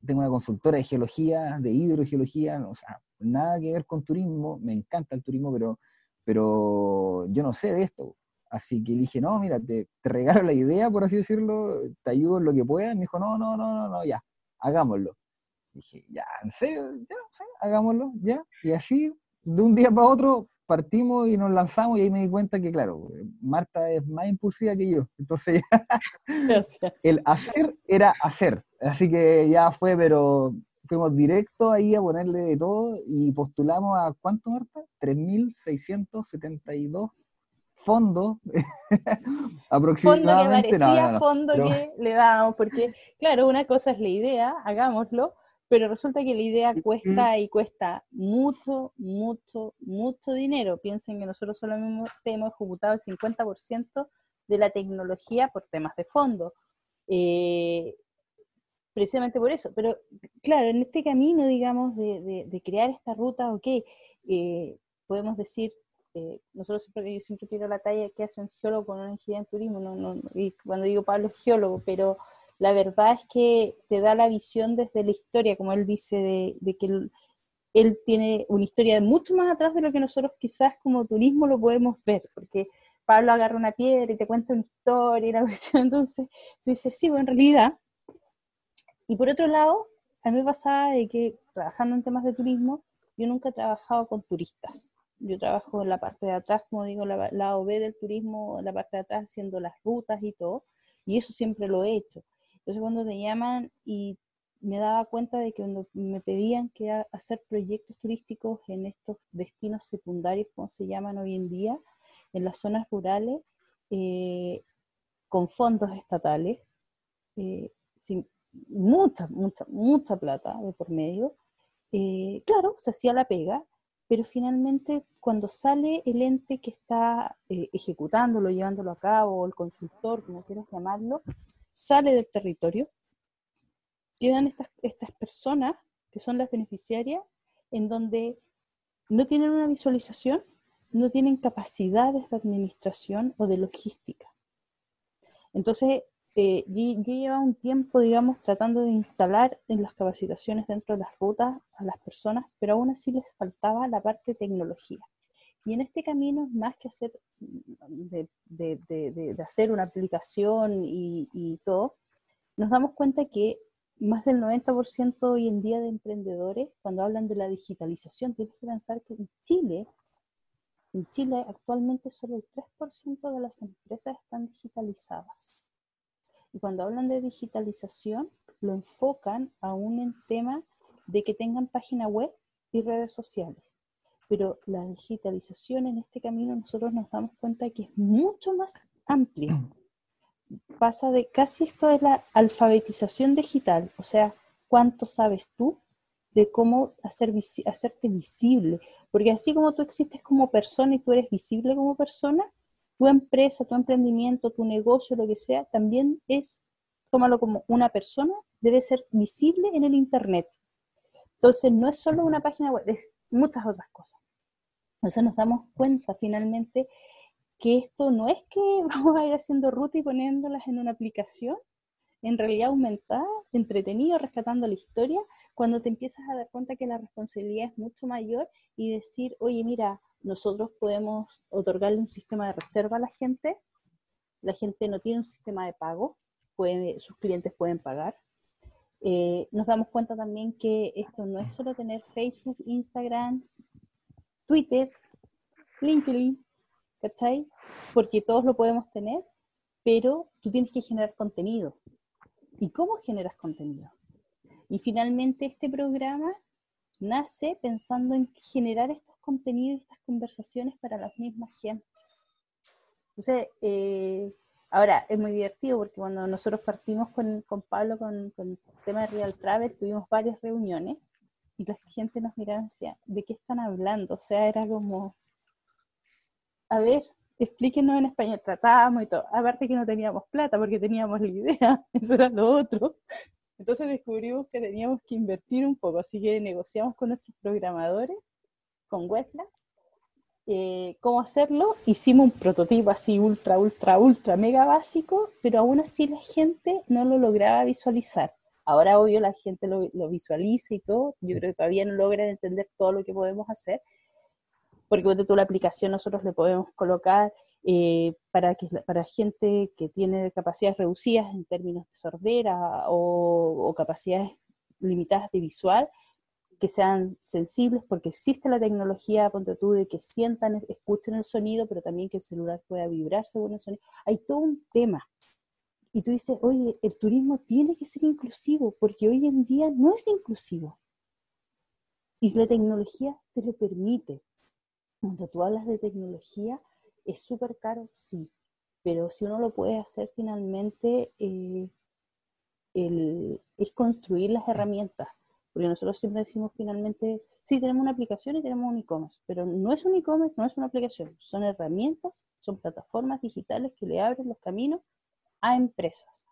tengo una consultora de geología, de hidrogeología, o sea, nada que ver con turismo, me encanta el turismo, pero, pero yo no sé de esto. Así que le dije, no, mira, te, te regalo la idea, por así decirlo, te ayudo en lo que pueda. me dijo, no, no, no, no, no, ya, hagámoslo. Dije, ya, ¿en serio? Ya, hagámoslo, ya. Y así, de un día para otro, partimos y nos lanzamos y ahí me di cuenta que, claro, Marta es más impulsiva que yo. Entonces, el hacer era hacer. Así que ya fue, pero fuimos directo ahí a ponerle de todo y postulamos a, ¿cuánto, Marta? 3.672 fondos aproximadamente.
Fondo que parecía fondo que le dábamos, porque, claro, una cosa es la idea, hagámoslo, pero resulta que la idea cuesta y cuesta mucho, mucho, mucho dinero. Piensen que nosotros solamente hemos ejecutado el 50% de la tecnología por temas de fondo. Eh, precisamente por eso. Pero claro, en este camino, digamos, de, crear esta ruta, ok, eh, podemos decir, eh, nosotros siempre, yo siempre tiro la talla que hace un geólogo con una ingeniería en turismo, no, y cuando digo Pablo es geólogo, pero la verdad es que te da la visión desde la historia, como él dice, de, que él, tiene una historia mucho más atrás de lo que nosotros quizás como turismo lo podemos ver, porque Pablo agarra una piedra y te cuenta una historia y la cuestión, entonces tú dices, sí, bueno, en realidad. Y por otro lado, a mí me pasaba de que trabajando en temas de turismo, yo nunca he trabajado con turistas. Yo trabajo en la parte de atrás, como digo, la, la OB del turismo, la parte de atrás haciendo las rutas y todo, y eso siempre lo he hecho. Entonces cuando te llaman y me daba cuenta de que cuando me pedían que hacer proyectos turísticos en estos destinos secundarios, como se llaman hoy en día, en las zonas rurales, eh, con fondos estatales, eh, sin mucha, mucha, mucha plata de por medio, eh, claro, se hacía la pega, pero finalmente cuando sale el ente que está ejecutándolo, llevándolo a cabo, el consultor, como quieras llamarlo, sale del territorio, quedan estas, estas personas que son las beneficiarias en donde no tienen una visualización, no tienen capacidades de administración o de logística. Entonces, eh, yo, yo llevaba un tiempo, digamos, tratando de instalar en las capacitaciones dentro de las rutas a las personas, pero aún así les faltaba la parte de tecnología. Y en este camino, más que hacer, de, hacer una aplicación y, todo, nos damos cuenta que más del 90% hoy en día de emprendedores, cuando hablan de la digitalización, tienes que pensar que en Chile, en Chile actualmente solo el 3% de las empresas están digitalizadas. Y cuando hablan de digitalización, lo enfocan aún en tema de que tengan página web y redes sociales pero la digitalización en este camino nosotros nos damos cuenta que es mucho más amplia. Pasa de casi esto es la alfabetización digital, o sea, cuánto sabes tú de cómo hacer hacerte visible, porque así como tú existes como persona y tú eres visible como persona, tu empresa, tu emprendimiento, tu negocio, lo que sea, también es, tómalo como una persona, debe ser visible en el Internet. Entonces, no es solo una página web, es muchas otras cosas. Entonces nos damos cuenta finalmente que esto no es que vamos a ir haciendo ruta y poniéndolas en una aplicación, en realidad aumentada, entretenido, rescatando la historia, cuando te empiezas a dar cuenta que la responsabilidad es mucho mayor y decir, oye, mira, nosotros podemos otorgarle un sistema de reserva a la gente, la gente no tiene un sistema de pago, puede, sus clientes pueden pagar. Eh, nos damos cuenta también que esto no es solo tener Facebook, Instagram, Twitter, LinkedIn, ¿cachai? Porque todos lo podemos tener, pero tú tienes que generar contenido. ¿Y cómo generas contenido? Y finalmente este programa nace pensando en generar estos contenidos y estas conversaciones para las mismas gente. Entonces, eh, ahora es muy divertido porque cuando nosotros partimos con, Pablo con, con, el tema de Real Travel, tuvimos varias reuniones y la gente nos miraba y decía, ¿de qué están hablando? O sea, era como, a ver, explíquenos en español, tratábamos y todo. Aparte que no teníamos plata porque teníamos la idea, eso era lo otro. Entonces descubrimos que teníamos que invertir un poco, así que negociamos con nuestros programadores, con Westla, eh, cómo hacerlo. Hicimos un prototipo así ultra, ultra, ultra, mega básico, pero aún así la gente no lo lograba visualizar. Ahora, obvio, la gente lo, visualiza y todo. Yo creo que todavía no logran entender todo lo que podemos hacer. Porque con toda la aplicación nosotros le podemos colocar eh, para, que, para gente que tiene capacidades reducidas en términos de sordera o, capacidades limitadas de visual, que sean sensibles, porque existe la tecnología, ponte tú, de que sientan, escuchen el sonido, pero también que el celular pueda vibrar según el sonido. Hay todo un tema. Y tú dices, oye, el turismo tiene que ser inclusivo, porque hoy en día no es inclusivo. Y la tecnología te lo permite. Cuando tú hablas de tecnología, es súper caro, sí, pero si uno lo puede hacer finalmente, eh, es construir las herramientas. Porque nosotros siempre decimos finalmente, sí, tenemos una aplicación y tenemos un e-commerce, pero no es un e-commerce, no es una aplicación, son herramientas, son plataformas digitales que le abren los caminos a empresas.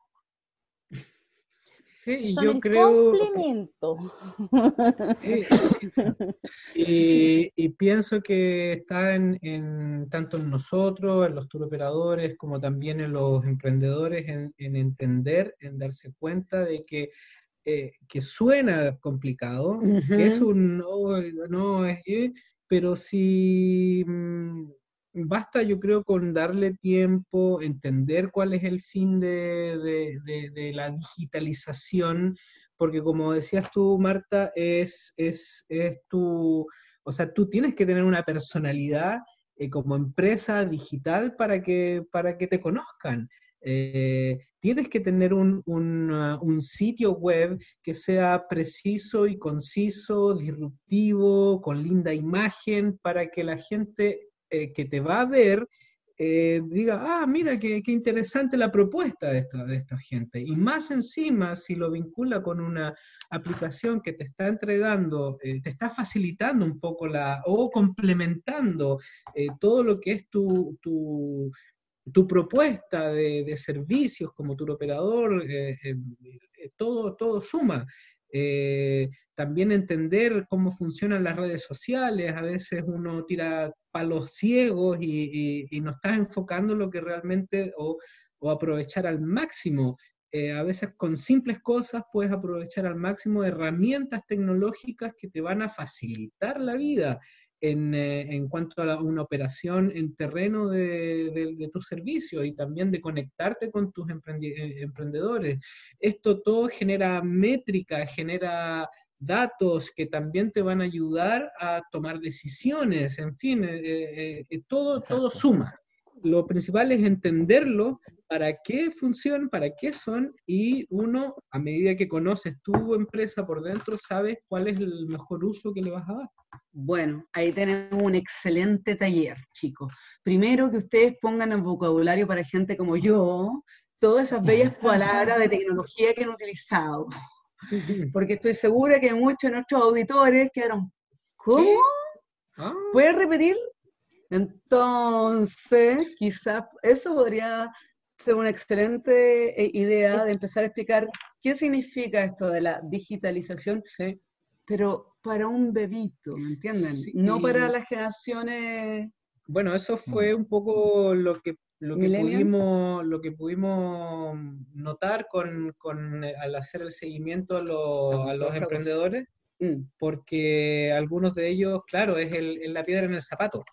Sí, y yo el creo.
Complemento.
y, pienso que está en, tanto en nosotros, en los operadores, como también en los emprendedores, en, entender, en darse cuenta de que, eh, que suena complicado, que es un no, no es, pero si mm, basta yo creo con darle tiempo, entender cuál es el fin de, la digitalización, porque como decías tú, Marta, es, es, tu, o sea, tú tienes que tener una personalidad eh, como empresa digital para que, para que te conozcan. Eh, tienes que tener un, sitio web que sea preciso y conciso, disruptivo, con linda imagen, para que la gente eh, que te va a ver eh, diga, ah, mira, qué, interesante la propuesta de, esta, de esta gente. Y más encima, si lo vincula con una aplicación que te está entregando, eh, te está facilitando un poco la, o complementando todo lo que es tu, tu, tu propuesta de, servicios como tu operador, todo, todo suma. Eh, también entender cómo funcionan las redes sociales, a veces uno tira palos ciegos y, no estás enfocando lo que realmente, o, aprovechar al máximo. Eh, a veces con simples cosas puedes aprovechar al máximo herramientas tecnológicas que te van a facilitar la vida en, eh, en cuanto a una operación en terreno de, de, tus servicios y también de conectarte con tus eh, emprendedores. Esto todo genera métrica, genera datos que también te van a ayudar a tomar decisiones, en fin, eh, todo, todo suma. Lo principal es entenderlo, para qué funcionan, para qué son, y uno, a medida que conoces tu empresa por dentro, sabes cuál es el mejor uso que le vas a dar.
Bueno, ahí tenemos un excelente taller, chicos. Primero que ustedes pongan en vocabulario para gente como yo todas esas bellas palabras de tecnología que han utilizado. Porque estoy segura que muchos de nuestros auditores quedaron, ¿cómo? Ah. ¿Puedes repetir? Entonces, quizás eso podría ser una excelente eh, idea de empezar a explicar qué significa esto de la digitalización, sí. pero para un bebito, ¿me entienden? No para las generaciones...
Bueno, eso fue un poco lo que, lo que, pudimos, lo que pudimos notar con, con, eh, al hacer el seguimiento a, los, emprendedores, mm. porque algunos de ellos, claro, es el, la piedra en el zapato.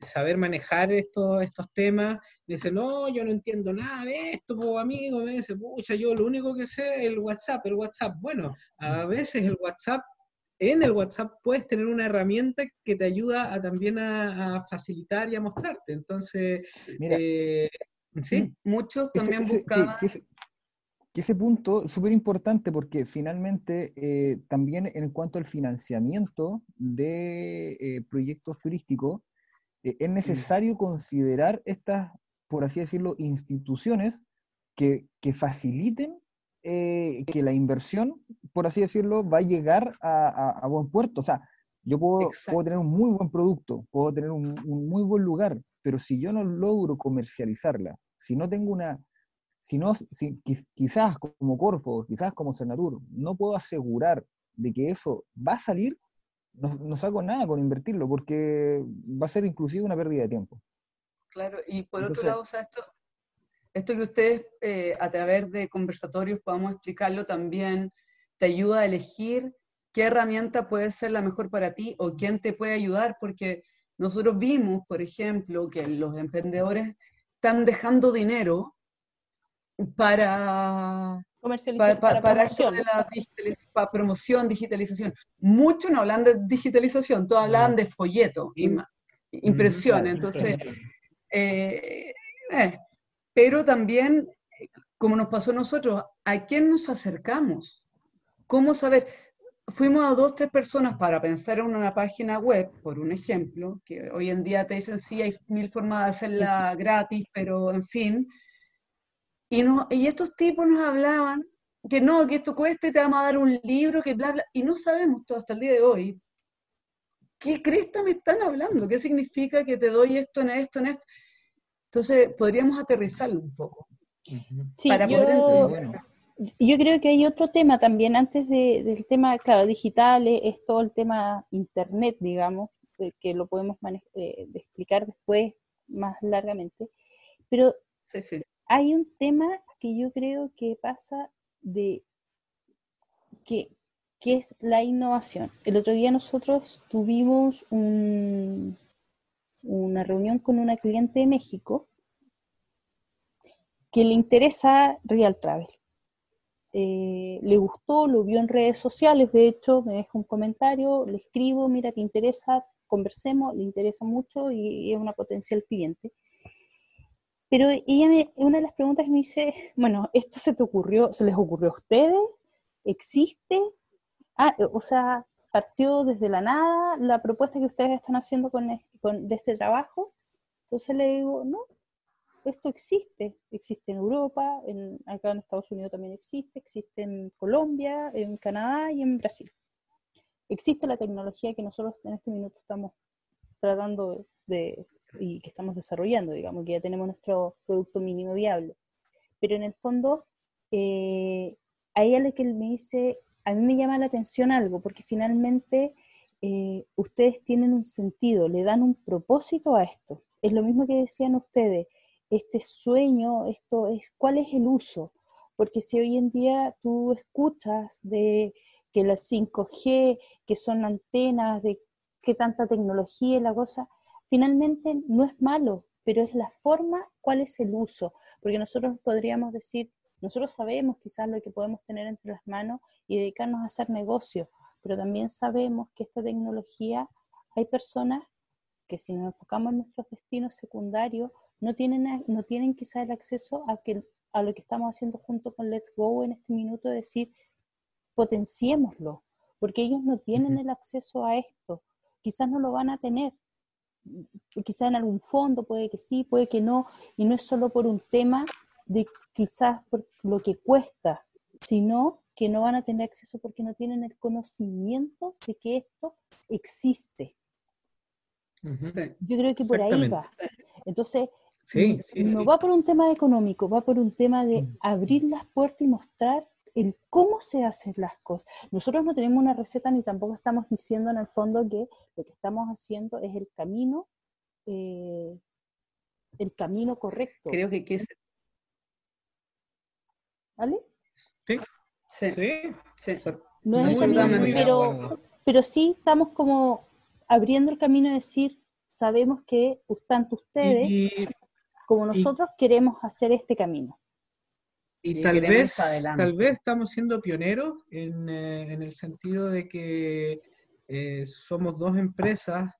Saber manejar estos, estos temas, dice, no, yo no entiendo nada de esto, amigo, me dice, pucha, yo lo único que sé es el WhatsApp, el WhatsApp. Bueno, a mm. veces el WhatsApp en el WhatsApp puedes tener una herramienta que te ayuda a, también a, facilitar y a mostrarte. Entonces,
eh,
¿sí? muchos también buscaban...
Que, ese, punto es súper importante porque finalmente eh, también en cuanto al financiamiento de eh, proyectos turísticos, es necesario considerar estas, por así decirlo, instituciones que, que faciliten eh, que la inversión, por así decirlo, va a llegar a, buen puerto. O sea, yo puedo, puedo, tener un muy buen producto, puedo tener un, muy buen lugar, pero si yo no logro comercializarla, si no tengo una, si no, si, quizás como Corfo, quizás como Senatur, no puedo asegurar de que eso va a salir, no, no saco nada con invertirlo, porque va a ser inclusive una pérdida de tiempo.
Claro, y por otro lado, o sea, esto, esto que ustedes eh, a través de conversatorios podamos explicarlo también, te ayuda a elegir qué herramienta puede ser la mejor para ti o quién te puede ayudar, porque nosotros vimos, por ejemplo, que los emprendedores están dejando dinero para
Comercialización,
para, para, la promoción, digitalización. Muchos no hablan de digitalización, todos hablan de folleto, mm. impresiones. Entonces, eh, eh, pero también, como nos pasó a nosotros, ¿a quién nos acercamos? ¿Cómo saber? Fuimos a dos, tres personas para pensar en una página web, por un ejemplo, que hoy en día te dicen sí, hay mil formas de hacerla gratis, pero en fin. Y, no, y estos tipos nos hablaban que no, que esto cueste, te vamos a dar un libro, que bla, bla, y no sabemos todo hasta el día de hoy ¿qué cresta me están hablando? ¿Qué significa que te doy esto en esto, en esto? Entonces, podríamos aterrizarlo un poco.
Sí, para yo, poder yo creo que hay otro tema también, antes del tema, claro, digital, es todo el tema internet, digamos, que lo podemos eh, explicar después más largamente. Pero hay un tema que yo creo que pasa de que ¿Qué es la innovación? El otro día nosotros tuvimos una reunión con una cliente de México que le interesa Real Travel. Eh, le gustó, lo vio en redes sociales, de hecho me deja un comentario, le escribo, mira, te interesa, conversemos, le interesa mucho y, es una potencial cliente. Pero ella una de las preguntas que me dice, bueno, ¿esto se te ocurrió, se les ocurrió a ustedes? ¿Existe? Ah, eh, o sea, partió desde la nada la propuesta que ustedes están haciendo con, de este trabajo. Entonces le digo, no, esto existe, existe en Europa, en, acá en Estados Unidos también existe, existe en Colombia, en Canadá y en Brasil. Existe la tecnología que nosotros en este minuto estamos tratando de, y que estamos desarrollando, digamos, que ya tenemos nuestro producto mínimo viable. Pero en el fondo, eh, a ella que me dice, a mí me llama la atención algo, porque finalmente eh, ustedes tienen un sentido, le dan un propósito a esto. Es lo mismo que decían ustedes, este sueño, esto es, ¿cuál es el uso? Porque si hoy en día tú escuchas de que las 5G, que son antenas, de qué tanta tecnología y la cosa, finalmente no es malo, pero es la forma, cuál es el uso. Porque nosotros podríamos decir, nosotros sabemos quizás lo que podemos tener entre las manos y dedicarnos a hacer negocios, pero también sabemos que esta tecnología, hay personas que si nos enfocamos en nuestros destinos secundarios, no tienen, no tienen quizás el acceso a, que, a lo que estamos haciendo junto con Let's Go en este minuto, decir, potenciémoslo, porque ellos no tienen el acceso a esto, quizás no lo van a tener, quizás en algún fondo, puede que sí, puede que no, y no es solo por un tema de quizás por lo que cuesta, sino que no van a tener acceso porque no tienen el conocimiento de que esto existe. Yo creo que por ahí va. Entonces, no va por un tema económico, va por un tema de mm. abrir las puertas y mostrar el cómo se hacen las cosas. Nosotros no tenemos una receta ni tampoco estamos diciendo en el fondo que lo que estamos haciendo es el camino, eh, el camino correcto.
Creo que, que es
¿Vale?
Sí. Sí.
Sí.
No es pero, pero sí estamos como abriendo el camino de decir, sabemos que tanto ustedes como nosotros queremos hacer este camino.
Y, tal vez, tal vez estamos siendo pioneros en, eh, en el sentido de que eh, somos dos empresas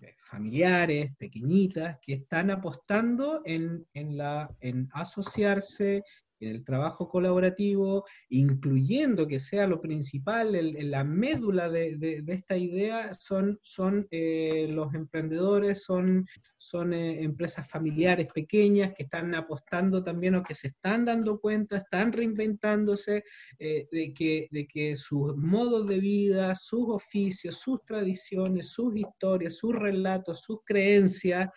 eh, familiares, pequeñitas, que están apostando en, en, la, en asociarse, el trabajo colaborativo, incluyendo que sea lo principal, la médula de, esta idea son, son eh, los emprendedores, son, son eh, empresas familiares pequeñas que están apostando también o que se están dando cuenta, están reinventándose eh, de, que, de que sus modos de vida, sus oficios, sus tradiciones, sus historias, sus relatos, sus creencias,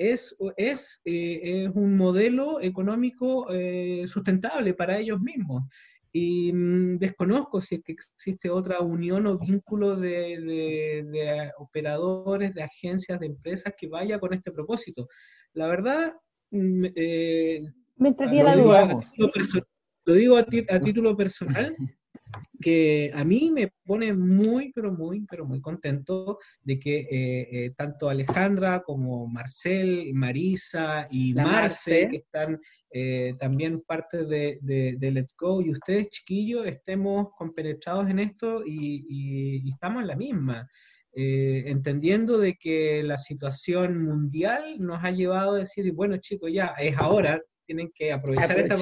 es, es, eh, es un modelo económico eh, sustentable para ellos mismos. Y mm, desconozco si es que existe otra unión o vínculo de, de, operadores, de agencias, de empresas que vaya con este propósito. La verdad, mm,
eh, me entraría la duda.
Lo digo a, título personal, que a mí me pone muy, pero muy, pero muy contento de que eh, eh, tanto Alejandra como Marcel, Marisa y Marce, que están eh, también parte de, de, Let's Go, y ustedes, chiquillos, estemos compenetrados en esto y, estamos en la misma. entendiendo de que la situación mundial nos ha llevado a decir, bueno chicos, ya es ahora, tienen que aprovechar esta,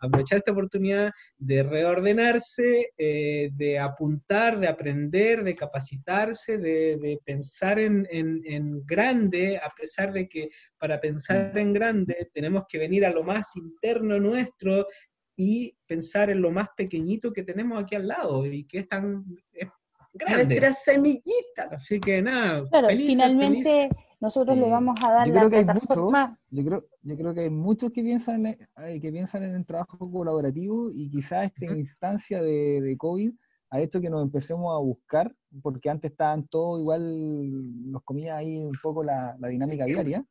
aprovechar esta oportunidad de reordenarse, eh, de apuntar, de aprender, de capacitarse, de, pensar en, grande, a pesar de que para pensar en grande tenemos que venir a lo más interno nuestro y pensar en lo más pequeñito que tenemos aquí al lado y que es tan grande.
Nuestra semillita.
Así que nada.
Claro, finalmente nosotros le vamos a dar la plataforma.
yo, creo, yo creo que hay muchos que piensan en, que piensan en el trabajo colaborativo y quizás esta instancia de, de, COVID ha hecho que nos empecemos a buscar, porque antes estaban todos igual, nos comía ahí un poco la, dinámica diaria,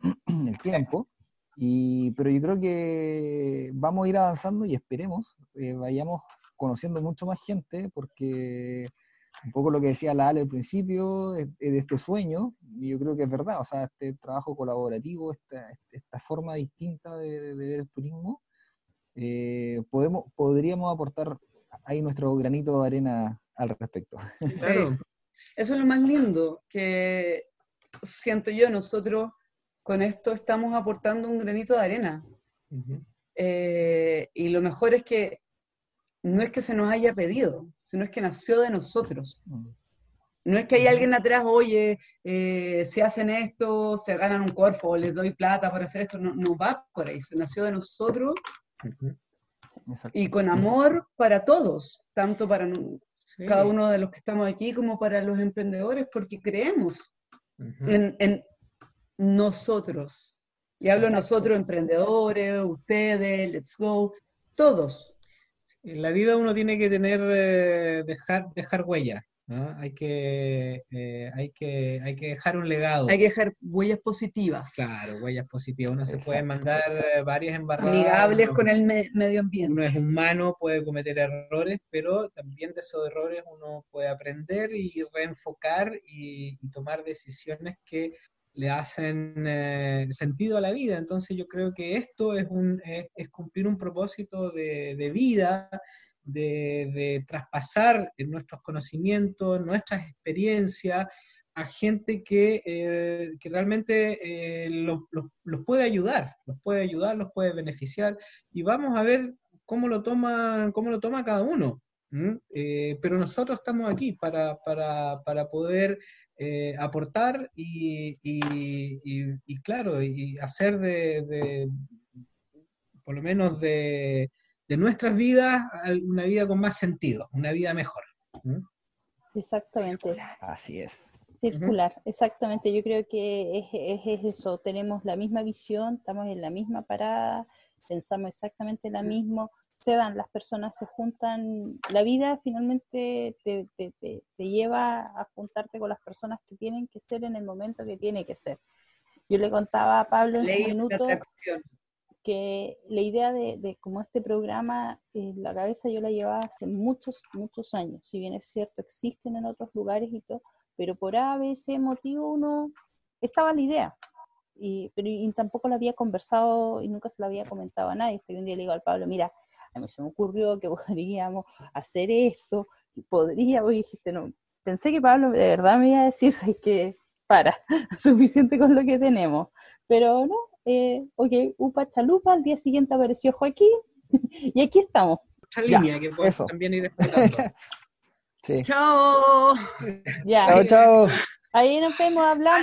el tiempo. Y, pero yo creo que vamos a ir avanzando y esperemos eh, vayamos conociendo mucho más gente, porque un poco lo que decía la Ale al principio, de, este sueño, y yo creo que es verdad, o sea, este trabajo colaborativo, esta, esta forma distinta de, ver el turismo, eh, podemos, podríamos aportar ahí nuestro granito de arena al respecto.
Claro. Eso es lo más lindo, que siento yo, nosotros con esto estamos aportando un granito de arena. Eh, y lo mejor es que no es que se nos haya pedido, sino es que nació de nosotros. Mm. No es que hay alguien atrás, oye, eh, si hacen esto, se ganan un cuerpo, les doy plata para hacer esto. No, no va por ahí, se nació de nosotros y con amor para todos, tanto para cada uno de los que estamos aquí como para los emprendedores, porque creemos en, en, nosotros. Y hablo nosotros, emprendedores, ustedes, let's go, todos
en la vida uno tiene que tener, eh, dejar, dejar huella. Hay, que, eh, hay, que, hay que dejar un legado.
Hay que dejar huellas positivas.
Claro, huellas positivas. Uno se puede mandar eh, varias embarradas.
Amigables con el medio ambiente.
Uno es humano, puede cometer errores, pero también de esos errores uno puede aprender y reenfocar y tomar decisiones que le hacen eh, sentido a la vida. Entonces yo creo que esto es, un, es, cumplir un propósito de, vida, de, traspasar nuestros conocimientos, nuestras experiencias a gente que, eh, realmente eh, los, puede ayudar, los puede ayudar, los puede beneficiar. Y vamos a ver cómo lo toma, cómo lo toma cada uno. pero nosotros estamos aquí para, para, para poder eh, aportar y, claro, y hacer de, por lo menos de, nuestras vidas una vida con más sentido, una vida mejor.
Exactamente.
Así es.
Circular, exactamente. Yo creo que es, es, eso, tenemos la misma visión, estamos en la misma parada, pensamos exactamente lo mismo, se dan, las personas se juntan, la vida finalmente te, te, te, lleva a juntarte con las personas que tienen que ser en el momento que tiene que ser. Yo le contaba a Pablo en minuto que la idea de, de como este programa, en la cabeza yo la llevaba hace muchos, muchos años, si bien es cierto, existen en otros lugares y todo, pero por A, B, C motivo uno, estaba la idea, y, pero y tampoco la había conversado y nunca se la había comentado a nadie. Hasta un día le digo al Pablo, mira, a mí se me ocurrió que podríamos hacer esto, y podríamos, y dijiste, no, pensé que Pablo de verdad me iba a decir, que para, suficiente con lo que tenemos, pero no, eh, ok, upa chalupa, al día siguiente apareció Joaquín, y aquí estamos.
Otra línea que podemos también ir
sí. Chao.
Ya. Chao, chao. Ahí nos vemos hablando.